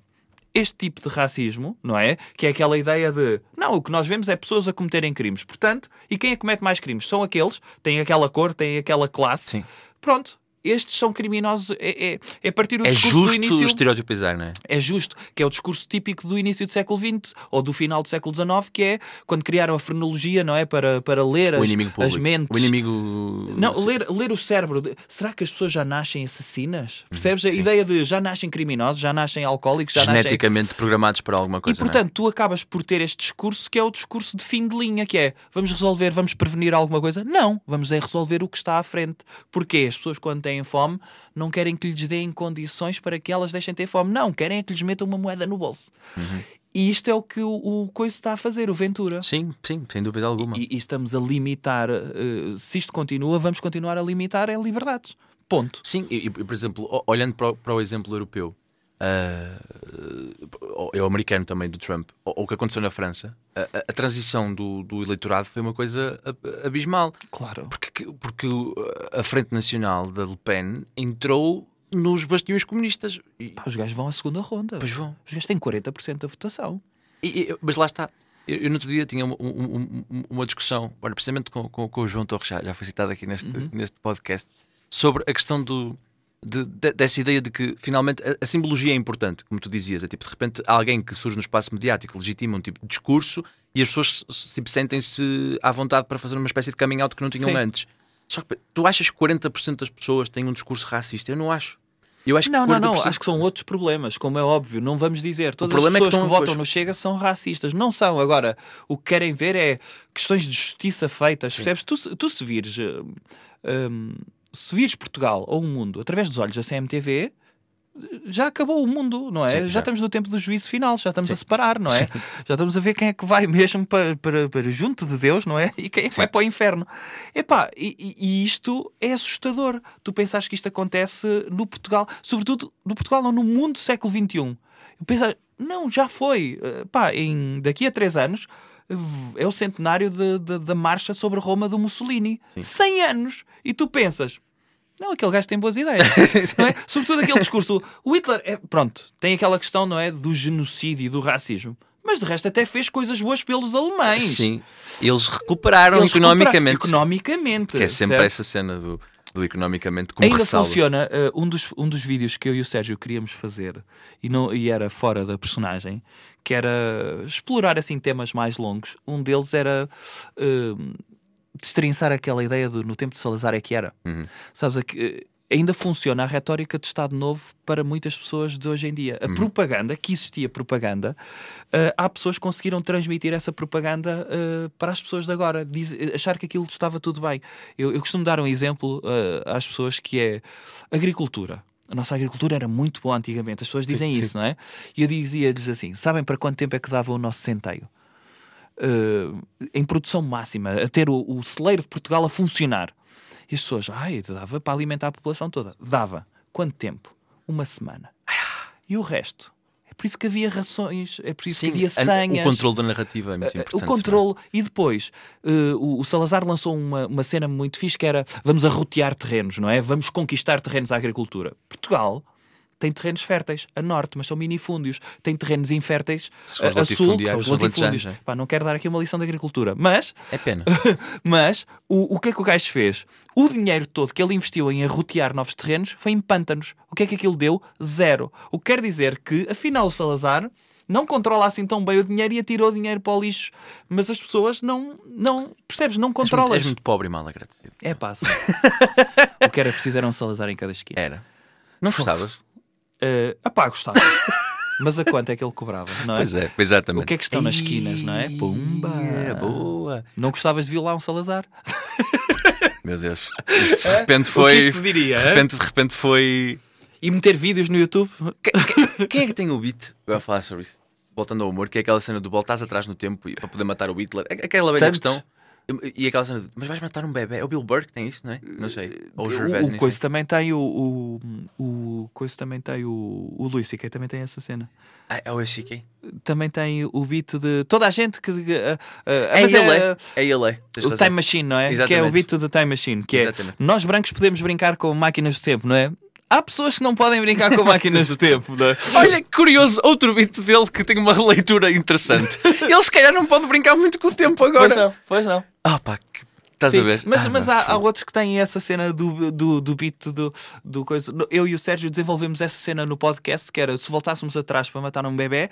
este tipo de racismo, não é? Que é aquela ideia de não, o que nós vemos é pessoas a cometerem crimes. Portanto, e quem é comete mais crimes? São aqueles, têm aquela cor, têm aquela classe. Sim. Pronto. Estes são criminosos. É, é, é partir do É discurso do justo início estereotipizar, não é? é justo, que é o discurso típico do início do século XX ou do final do século XIX, que é quando criaram a frenologia, não é? Para, para ler as, as mentes. O inimigo. Não, ler, ler o cérebro. Será que as pessoas já nascem assassinas? Percebes? A ideia de já nascem criminosos, já nascem alcoólicos, já nascem. geneticamente programados para alguma E coisa. não é? portanto, tu acabas por ter este discurso que é o discurso de fim de linha, que é vamos resolver, vamos prevenir alguma coisa? Não, vamos é resolver o que está à frente. Porque as pessoas, quando têm fome, não querem que lhes deem condições para que elas deixem ter fome. Não, querem é que lhes metam uma moeda no bolso. Uhum. E isto é o que o, o Coisa está a fazer, o Ventura. Sim, sim, sem dúvida alguma. E, e estamos a limitar, eh, se isto continua, vamos continuar a limitar é liberdades. Ponto. Sim, e, e, por exemplo, olhando para o, para o exemplo europeu, ah, é o americano também do Trump, ou o que aconteceu na França, a, a- a transição do, do eleitorado foi uma coisa ab- abismal. Claro. Porque, porque o- a Frente Nacional da Le Pen entrou nos bastiões comunistas. E, Pá, os gajos vão à segunda ronda. Pois vão. Os gajos têm 40% da votação. e- e- mas lá está. Eu, eu no outro dia tinha um- um- um- uma discussão, olha, precisamente com, com, com o João Torres, já, já foi citado aqui neste, neste podcast, sobre a questão do, de- de- dessa ideia de que finalmente a, a simbologia é importante, como tu dizias. É tipo, de repente, alguém que surge no espaço mediático legitima um tipo de discurso e as pessoas se- se- tipo, sentem-se à vontade para fazer uma espécie de coming out que não tinham Sim. antes. Só que tu achas que 40% das pessoas têm um discurso racista? Eu não acho. Eu acho Não, que não, não. 40% Acho que são outros problemas, como é óbvio. Não vamos dizer. Todas as problema é que pessoas que, votam pois- no Chega são racistas. Não são. Agora, o que querem ver é questões de justiça feitas. Percebes? Tu, se- tu se vires. eh, hum, se vires Portugal ou o mundo através dos olhos da CMTV, já acabou o mundo, não é? Sim, já. já. estamos no tempo do juízo final, já estamos a separar, não é? Já estamos a ver quem é que vai mesmo para, para, para junto de Deus, não é? E quem é que vai para o inferno. Epá, e, e- isto é assustador. Tu pensas que isto acontece no Portugal, sobretudo no Portugal, não no mundo do século XXI. Eu penso, não, já foi. Eh, Pá, em, daqui a três anos é o centenário de- de- da marcha sobre Roma do Mussolini. 100 anos. E tu pensas, não, aquele gajo tem boas ideias. é? Sobretudo aquele discurso. O Hitler, é, pronto, tem aquela questão, não é? Do genocídio e do racismo. Mas de resto até fez coisas boas pelos alemães. Sim, eles recuperaram Eles economicamente. recuperaram- Economicamente. Que é sempre certo? essa cena do, do economicamente como Ainda ressalva. funciona. eh, um, dos, um dos vídeos que eu e o Sérgio queríamos fazer e, não, e era fora da personagem, que era explorar assim temas mais longos. Um deles era eh, destrinçar aquela ideia do no tempo de Salazar é que era. Uhum. Sabes, a que, eh, ainda funciona a retórica de Estado Novo para muitas pessoas de hoje em dia. A propaganda, que existia propaganda, eh, há pessoas que conseguiram transmitir essa propaganda eh, para as pessoas de agora, diz- achar que aquilo estava tudo bem. Eu, eu costumo dar um exemplo eh, às pessoas que é agricultura. A nossa agricultura era muito boa antigamente, as pessoas dizem sim. isso, não é? E eu dizia-lhes assim: sabem para quanto tempo é que dava o nosso centeio? Eh, em produção máxima, a ter o, o celeiro de Portugal a funcionar. E as pessoas, ai, dava para alimentar a população toda. Dava. Quanto tempo? Uma semana. Ah, E o resto? É por isso que havia rações, é por isso Sim, que havia senhas. o controle da narrativa é muito Uh, importante. o controle. E depois, uh, o, o Salazar lançou uma, uma cena muito fixe que era vamos arrotear terrenos, não é? Vamos conquistar terrenos à agricultura. Portugal tem terrenos férteis a norte, mas são minifúndios. Tem terrenos inférteis a, a sul, que são os latifúndios. é. Pá, não quero dar aqui uma lição de agricultura, mas é? Pena. mas o, o que é que o gajo fez? O dinheiro todo que ele investiu em arrotear novos terrenos foi em pântanos. O que é que aquilo deu? Zero. O que quer dizer que, afinal, o Salazar não controla assim tão bem o dinheiro e atirou o dinheiro para o lixo. Mas as pessoas não, não percebes, não És muito, controlas. és muito pobre e mal agradecido. É passa. o que era preciso era um Salazar em cada esquina. Era. Não gostavas? Uh, apá, gostava. Mas a quanto é que ele cobrava, não é? Pois é, exatamente. O que é que estão nas esquinas, não é? Pumba! É, boa. Não gostavas de violar um Salazar? Meu Deus. Isto de repente foi. O que diria? de, repente, de repente foi. E meter vídeos no YouTube? Quem é que tem o beat? Eu ia falar sobre isso. Voltando ao humor, que é aquela cena do voltares atrás no tempo para poder matar o Hitler. É- Aquela velha Tantos. questão. E aquela cena de, mas vais matar um bebê? É o Bill Burr que tem isso, não é? Não sei. Ou o Gervais, o, sei. também tem o, o, o coisa também tem o, o Luís C.K. também tem essa cena. Ah, é o SCK? Também tem o beat de toda a gente que. ah, ah, É ele, é. É ele, é. O razão. Time Machine, não é? Que é o Exatamente. beat do Time Machine, que é Exatamente. nós brancos podemos brincar com máquinas do tempo, não é? Há pessoas que não podem brincar com máquinas do tempo, não é? Olha que curioso, outro beat dele que tem uma releitura interessante. Ele se calhar não pode brincar muito com o tempo agora. Pois não, pois não. Ah, pá, que... estás Sim, a ver? Mas, Ah, mas há, há outros que têm essa cena do, do, do beat do, do coisa. Eu e o Sérgio desenvolvemos essa cena no podcast, que era se voltássemos atrás para matar um bebê,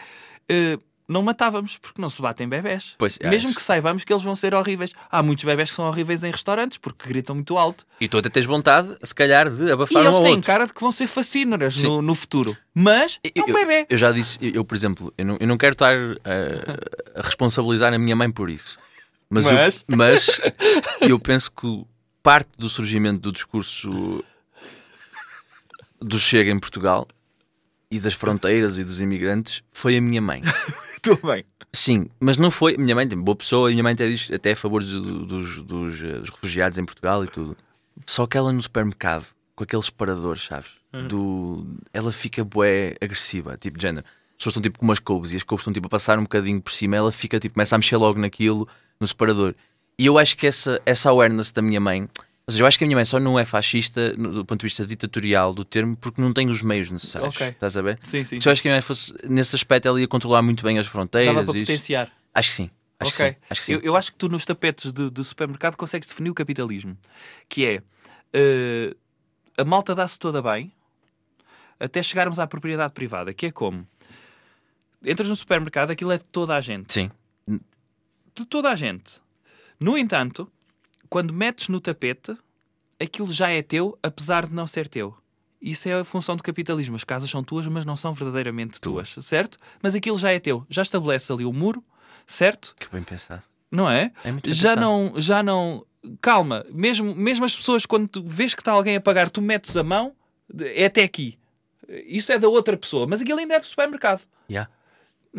eh, não matávamos, porque não se batem bebés. Pois, é, Mesmo acho. que saibamos que eles vão ser horríveis. Há muitos bebés que são horríveis em restaurantes porque gritam muito alto. E tu até tens vontade, se calhar, de E abafar um eles ao têm outro. cara de que vão ser fascínoras no, no futuro. Mas é um Eu- bebê. Eu já disse, eu, eu, por exemplo, eu não, eu não quero estar eh, a responsabilizar a minha mãe por isso. Mas, eu- Mas? mas eu penso que parte do surgimento do discurso do Chega em Portugal e das fronteiras e dos imigrantes foi a minha mãe. Tudo bem. Sim, mas não foi. Minha mãe tem boa pessoa, a minha mãe até diz até é a favor do- dos, dos, eh, dos refugiados em Portugal e tudo. Só que ela no supermercado, com aqueles separadores, sabes? Do, ela fica bué agressiva, tipo de género. As pessoas estão tipo com umas couves e as couves estão tipo a passar um bocadinho por cima, ela fica tipo, começa a mexer logo naquilo, no separador. E eu acho que essa, essa awareness da minha mãe, ou seja, eu acho que a minha mãe só não é fascista do ponto de vista ditatorial do termo porque não tem os meios necessários. Ok. Estás a ver? Sim, sim. Se eu acho que a minha mãe fosse, nesse aspecto, ela ia controlar muito bem as fronteiras. Dava para isso. potenciar. Acho que sim. Acho ok. que sim. Acho que sim. Eu, eu acho que tu nos tapetes de, de supermercado consegues definir o capitalismo. Que é eh, a malta dá-se toda bem até chegarmos à propriedade privada. Que é como? Entras no supermercado, aquilo é de toda a gente. Sim. De toda a gente. No entanto, quando metes no tapete, aquilo já é teu, apesar de não ser teu. Isso é a função do capitalismo. As casas são tuas, mas não são verdadeiramente tuas, certo? Mas aquilo já é teu. Já estabelece ali o muro, certo? Que bem pensado. não é? É muito já pensado. não, já não. Calma, mesmo, mesmo as pessoas, quando tu vês que está alguém a pagar, tu metes a mão, é até aqui. Isso é da outra pessoa, mas aquilo ainda é do supermercado. Yeah.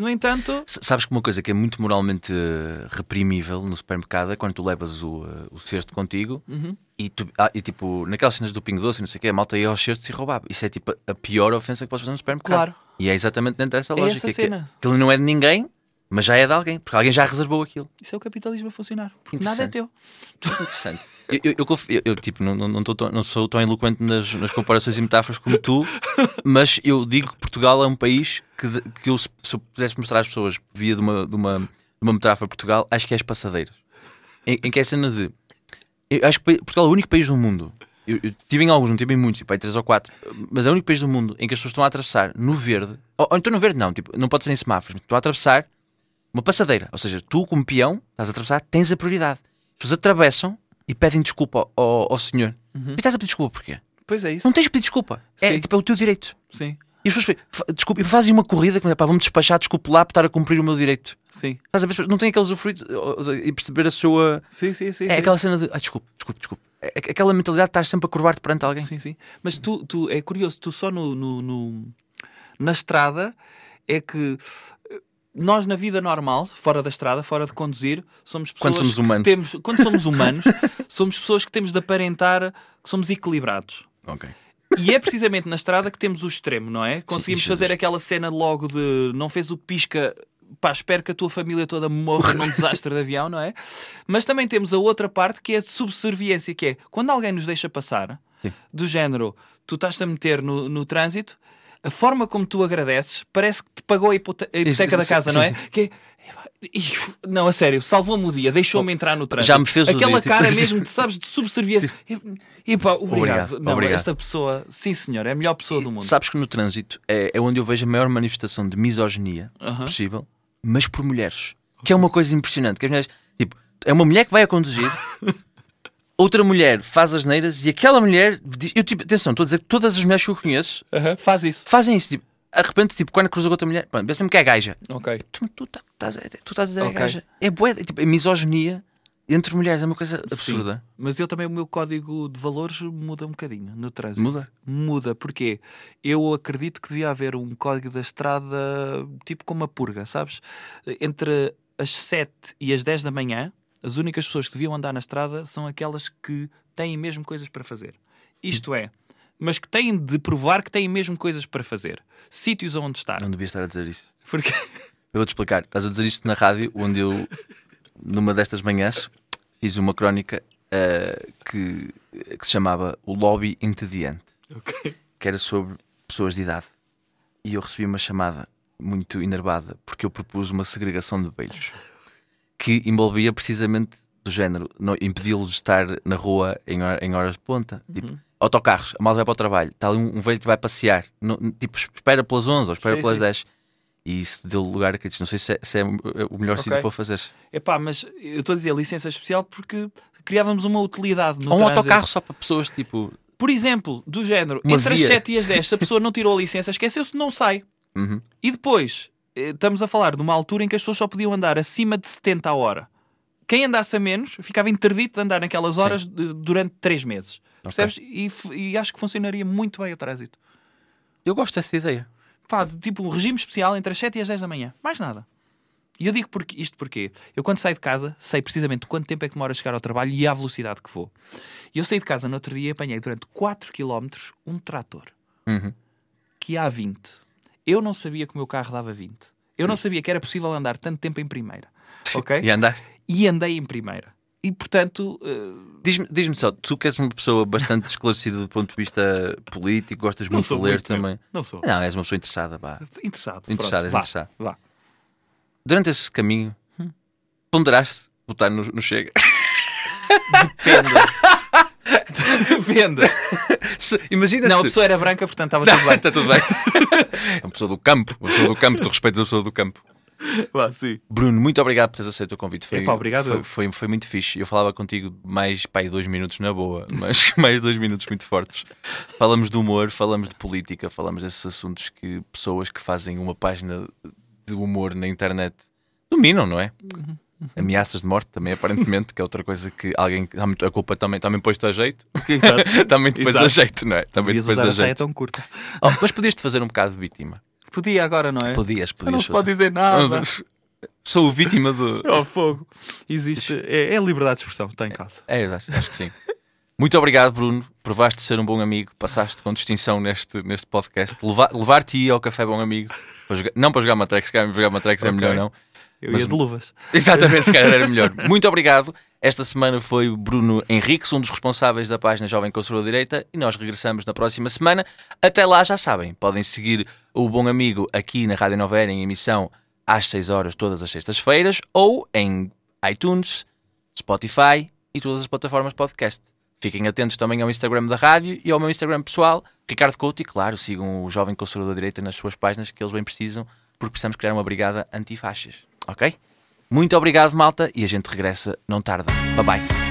No entanto, S- Sabes que uma coisa que é muito moralmente eh, reprimível no supermercado é quando tu levas o, eh, o cesto contigo Uhum. e, tu, ah, e tipo, naquelas cenas do Pingo Doce não sei o quê, a malta ia aos cestos e roubava. Isso é tipo a pior ofensa que podes fazer no supermercado. Claro. E é exatamente dentro dessa É lógica. essa que cena. Aquilo não é de ninguém, mas já é de alguém, porque alguém já reservou aquilo. isso é o capitalismo a funcionar. Porque nada é teu. Interessante. Eu, eu, eu eu- tipo, não, não, tô não sou tão eloquente nas, nas comparações e metáforas como tu, mas eu digo que Portugal é um país que, que eu, se, eu pudesse mostrar às pessoas via de uma, de uma, de uma metáfora Portugal, acho que é as passadeiras. Em, em que é a cena de. Eu acho que Portugal é o único país do mundo. Eu, eu tive em alguns, não tive em muitos, tipo, aí três ou quatro, mas é o único país do mundo em que as pessoas estão a atravessar no verde, ou, ou então no verde não, tipo, não pode ser em semáforos, mas estão a atravessar uma passadeira. Ou seja, tu, como peão, estás a atravessar, tens a prioridade. As pessoas atravessam e pedem desculpa ao, ao- ao senhor. E estás a pedir desculpa porquê? Pois é isso. Não tens de pedir desculpa. É, tipo, é o teu direito. Sim, E as pessoas desculpa, fazem uma corrida que pá, vamos despachar, desculpe lá por estar a cumprir o meu direito. sim. Estás a ver? Não tem aquele usufruído e perceber a sua. Sim, sim, sim. É sim. aquela cena de. Ah, desculpe, desculpe, desculpe. É é aquela mentalidade de estar sempre a curvar-te perante alguém. Sim, sim. Mas tu, tu é curioso, tu só no, no- no- na estrada é que nós na vida normal, fora da estrada, fora de conduzir, somos pessoas Quando somos que humanos. temos, quando somos humanos, somos pessoas que temos de aparentar que somos equilibrados. Ok. E é precisamente na estrada que temos o extremo, não é? Conseguimos Jesus. fazer aquela cena logo de não fez o pisca, pá, espero que a tua família toda morra num desastre de avião, não é? Mas também temos a outra parte que é a de subserviência, que é quando alguém nos deixa passar, Sim. do género, tu estás-te a meter no, no trânsito, a forma como tu agradeces parece que te pagou a hipote- a hipoteca da sim, casa, não é? sim, Que é, "Ih, Não, a sério, salvou-me o dia, deixou-me entrar no trânsito. já me fez o Aquela dia, tipo- cara mesmo, de, sabes, de subserviência. E, e pá, obrigado. Obrigado, Não, obrigado. esta pessoa, sim senhor, é a melhor pessoa do mundo. Sabes que no trânsito é, é onde eu vejo a maior manifestação de misoginia Aham. possível, mas por mulheres. Que é uma coisa impressionante. Que as mulheres, tipo, é uma mulher que vai a conduzir, outra mulher faz as neiras e aquela mulher. diz- Eu, tipo, atenção, estou a dizer que todas as mulheres que eu conheço Aham, Faz isso. fazem isso. Tipo, de repente, tipo, quando cruza com outra mulher, pensa-me que é gaja. Ok. Tu, tu, tá- estás a- tu estás a dizer é Ok. gaja. É bué, tipo, a misoginia entre mulheres é uma coisa absurda. Mas eu também, o meu código de valores muda um bocadinho no trânsito. Muda? Muda, porque eu acredito que devia haver um código da estrada tipo como uma purga, sabes? Entre as 7 e as 10 da manhã, as únicas pessoas que deviam andar na estrada são aquelas que têm mesmo coisas para fazer. Isto é, mas que têm de provar que têm mesmo coisas para fazer. Sítios onde estar. Não devia estar a dizer isso. Porque Eu vou-te explicar. Estás a dizer isto na rádio, onde eu, numa destas manhãs, fiz uma crónica ah, que, que se chamava O Lobby Entediante, Ok. que era sobre pessoas de idade. E eu recebi uma chamada muito enervada, porque eu propus uma segregação de velhos que envolvia precisamente do género, impedi-los de estar na rua em, hor- em horas de ponta. Tipo, autocarros, a malta vai para o trabalho, está ali um, um velho que vai passear, não- tipo, espera pelas 11 ou espera Sim, pelas sim. 10. E isso deu lugar a críticas. Não sei se é, se é o melhor Ok. sítio para fazer. Epá, mas eu estou a dizer licença especial porque criávamos uma utilidade no Ou um trânsito. autocarro só para pessoas tipo. Por exemplo, do género, Uma entre as via. 7 e as 10, se a pessoa não tirou a licença, esqueceu-se, não sai. Uhum. E depois, estamos a falar de uma altura em que as pessoas só podiam andar acima de 70 a hora. Quem andasse a menos ficava interdito de andar naquelas horas de- durante 3 meses. Percebes? E, e acho que funcionaria muito bem o trânsito. Eu gosto dessa ideia. Pá, de, tipo um regime especial entre as 7 e as 10 da manhã. Mais nada. E eu digo porque, isto porque eu quando saio de casa sei precisamente quanto tempo é que demora a chegar ao trabalho e à velocidade que vou. E eu saí de casa no outro dia e apanhei durante 4 km um trator Uhum. que a 20. Eu não sabia que o meu carro dava 20. Eu não sabia que era possível andar tanto tempo em primeira. Ok? E andaste. E andei em primeira. E portanto, eh, Diz-me diz só, tu que és uma pessoa bastante esclarecida do ponto de vista político, gostas muito de ler muito, também. Não sou. Não, és uma pessoa interessada, vá. Interessado. Interessado, és Vá, interessado. Vá. Durante esse caminho, ponderaste votar no, no Chega. Depende. Se- Imagina Não, a se. pessoa era branca, portanto estava tudo bem. Está tudo bem. é uma pessoa do campo. Uma pessoa do campo. Tu respeitas a pessoa do campo. Vá, sim. Bruno, muito obrigado por teres aceito o convite. Foi, Epá, obrigado Foi, foi, foi muito fixe. Eu falava contigo mais pai dois minutos na boa, mas mais dois minutos muito fortes. Falamos de humor, falamos de política, falamos desses assuntos que pessoas que fazem uma página de humor na internet dominam, não é? Uhum, Ameaças de morte também, aparentemente, que é outra coisa que alguém. A culpa também, também pôs-te a jeito. Exato. também depois Exato. a jeito, não é? Também Podias depois usar a jeito. tão curta. Oh, mas podias-te fazer um bocado de vítima. Podia agora, não é? Podias, Não podias se pode dizer nada. Sou vítima do. Oh, fogo. Existe. É, é liberdade de expressão, está em causa. É, eu acho, acho que sim. Muito obrigado, Bruno. Provaste ser um bom amigo. Passaste com distinção neste, neste podcast. Levar- Levar-te ao café bom amigo. Para jogar- não para jogar Matrex, se calhar jogar Matrex é Ok. melhor, não. Eu Mas- ia de luvas. Exatamente, se calhar era melhor. Muito obrigado. Esta semana foi o Bruno Henriques, um dos responsáveis da página Jovem Conservador Direita, e nós regressamos na próxima semana. Até lá, já sabem, podem seguir o Bom Amigo aqui na Rádio Nova Era em emissão às 6 horas todas as sextas-feiras ou em iTunes, Spotify e todas as plataformas podcast. Fiquem atentos também ao Instagram da rádio e ao meu Instagram pessoal, Ricardo Couto, e claro, sigam o Jovem Conservador Direita nas suas páginas que eles bem precisam, porque precisamos criar uma brigada antifaixas. Ok? Muito obrigado, malta, e a gente regressa não tarda. Bye bye.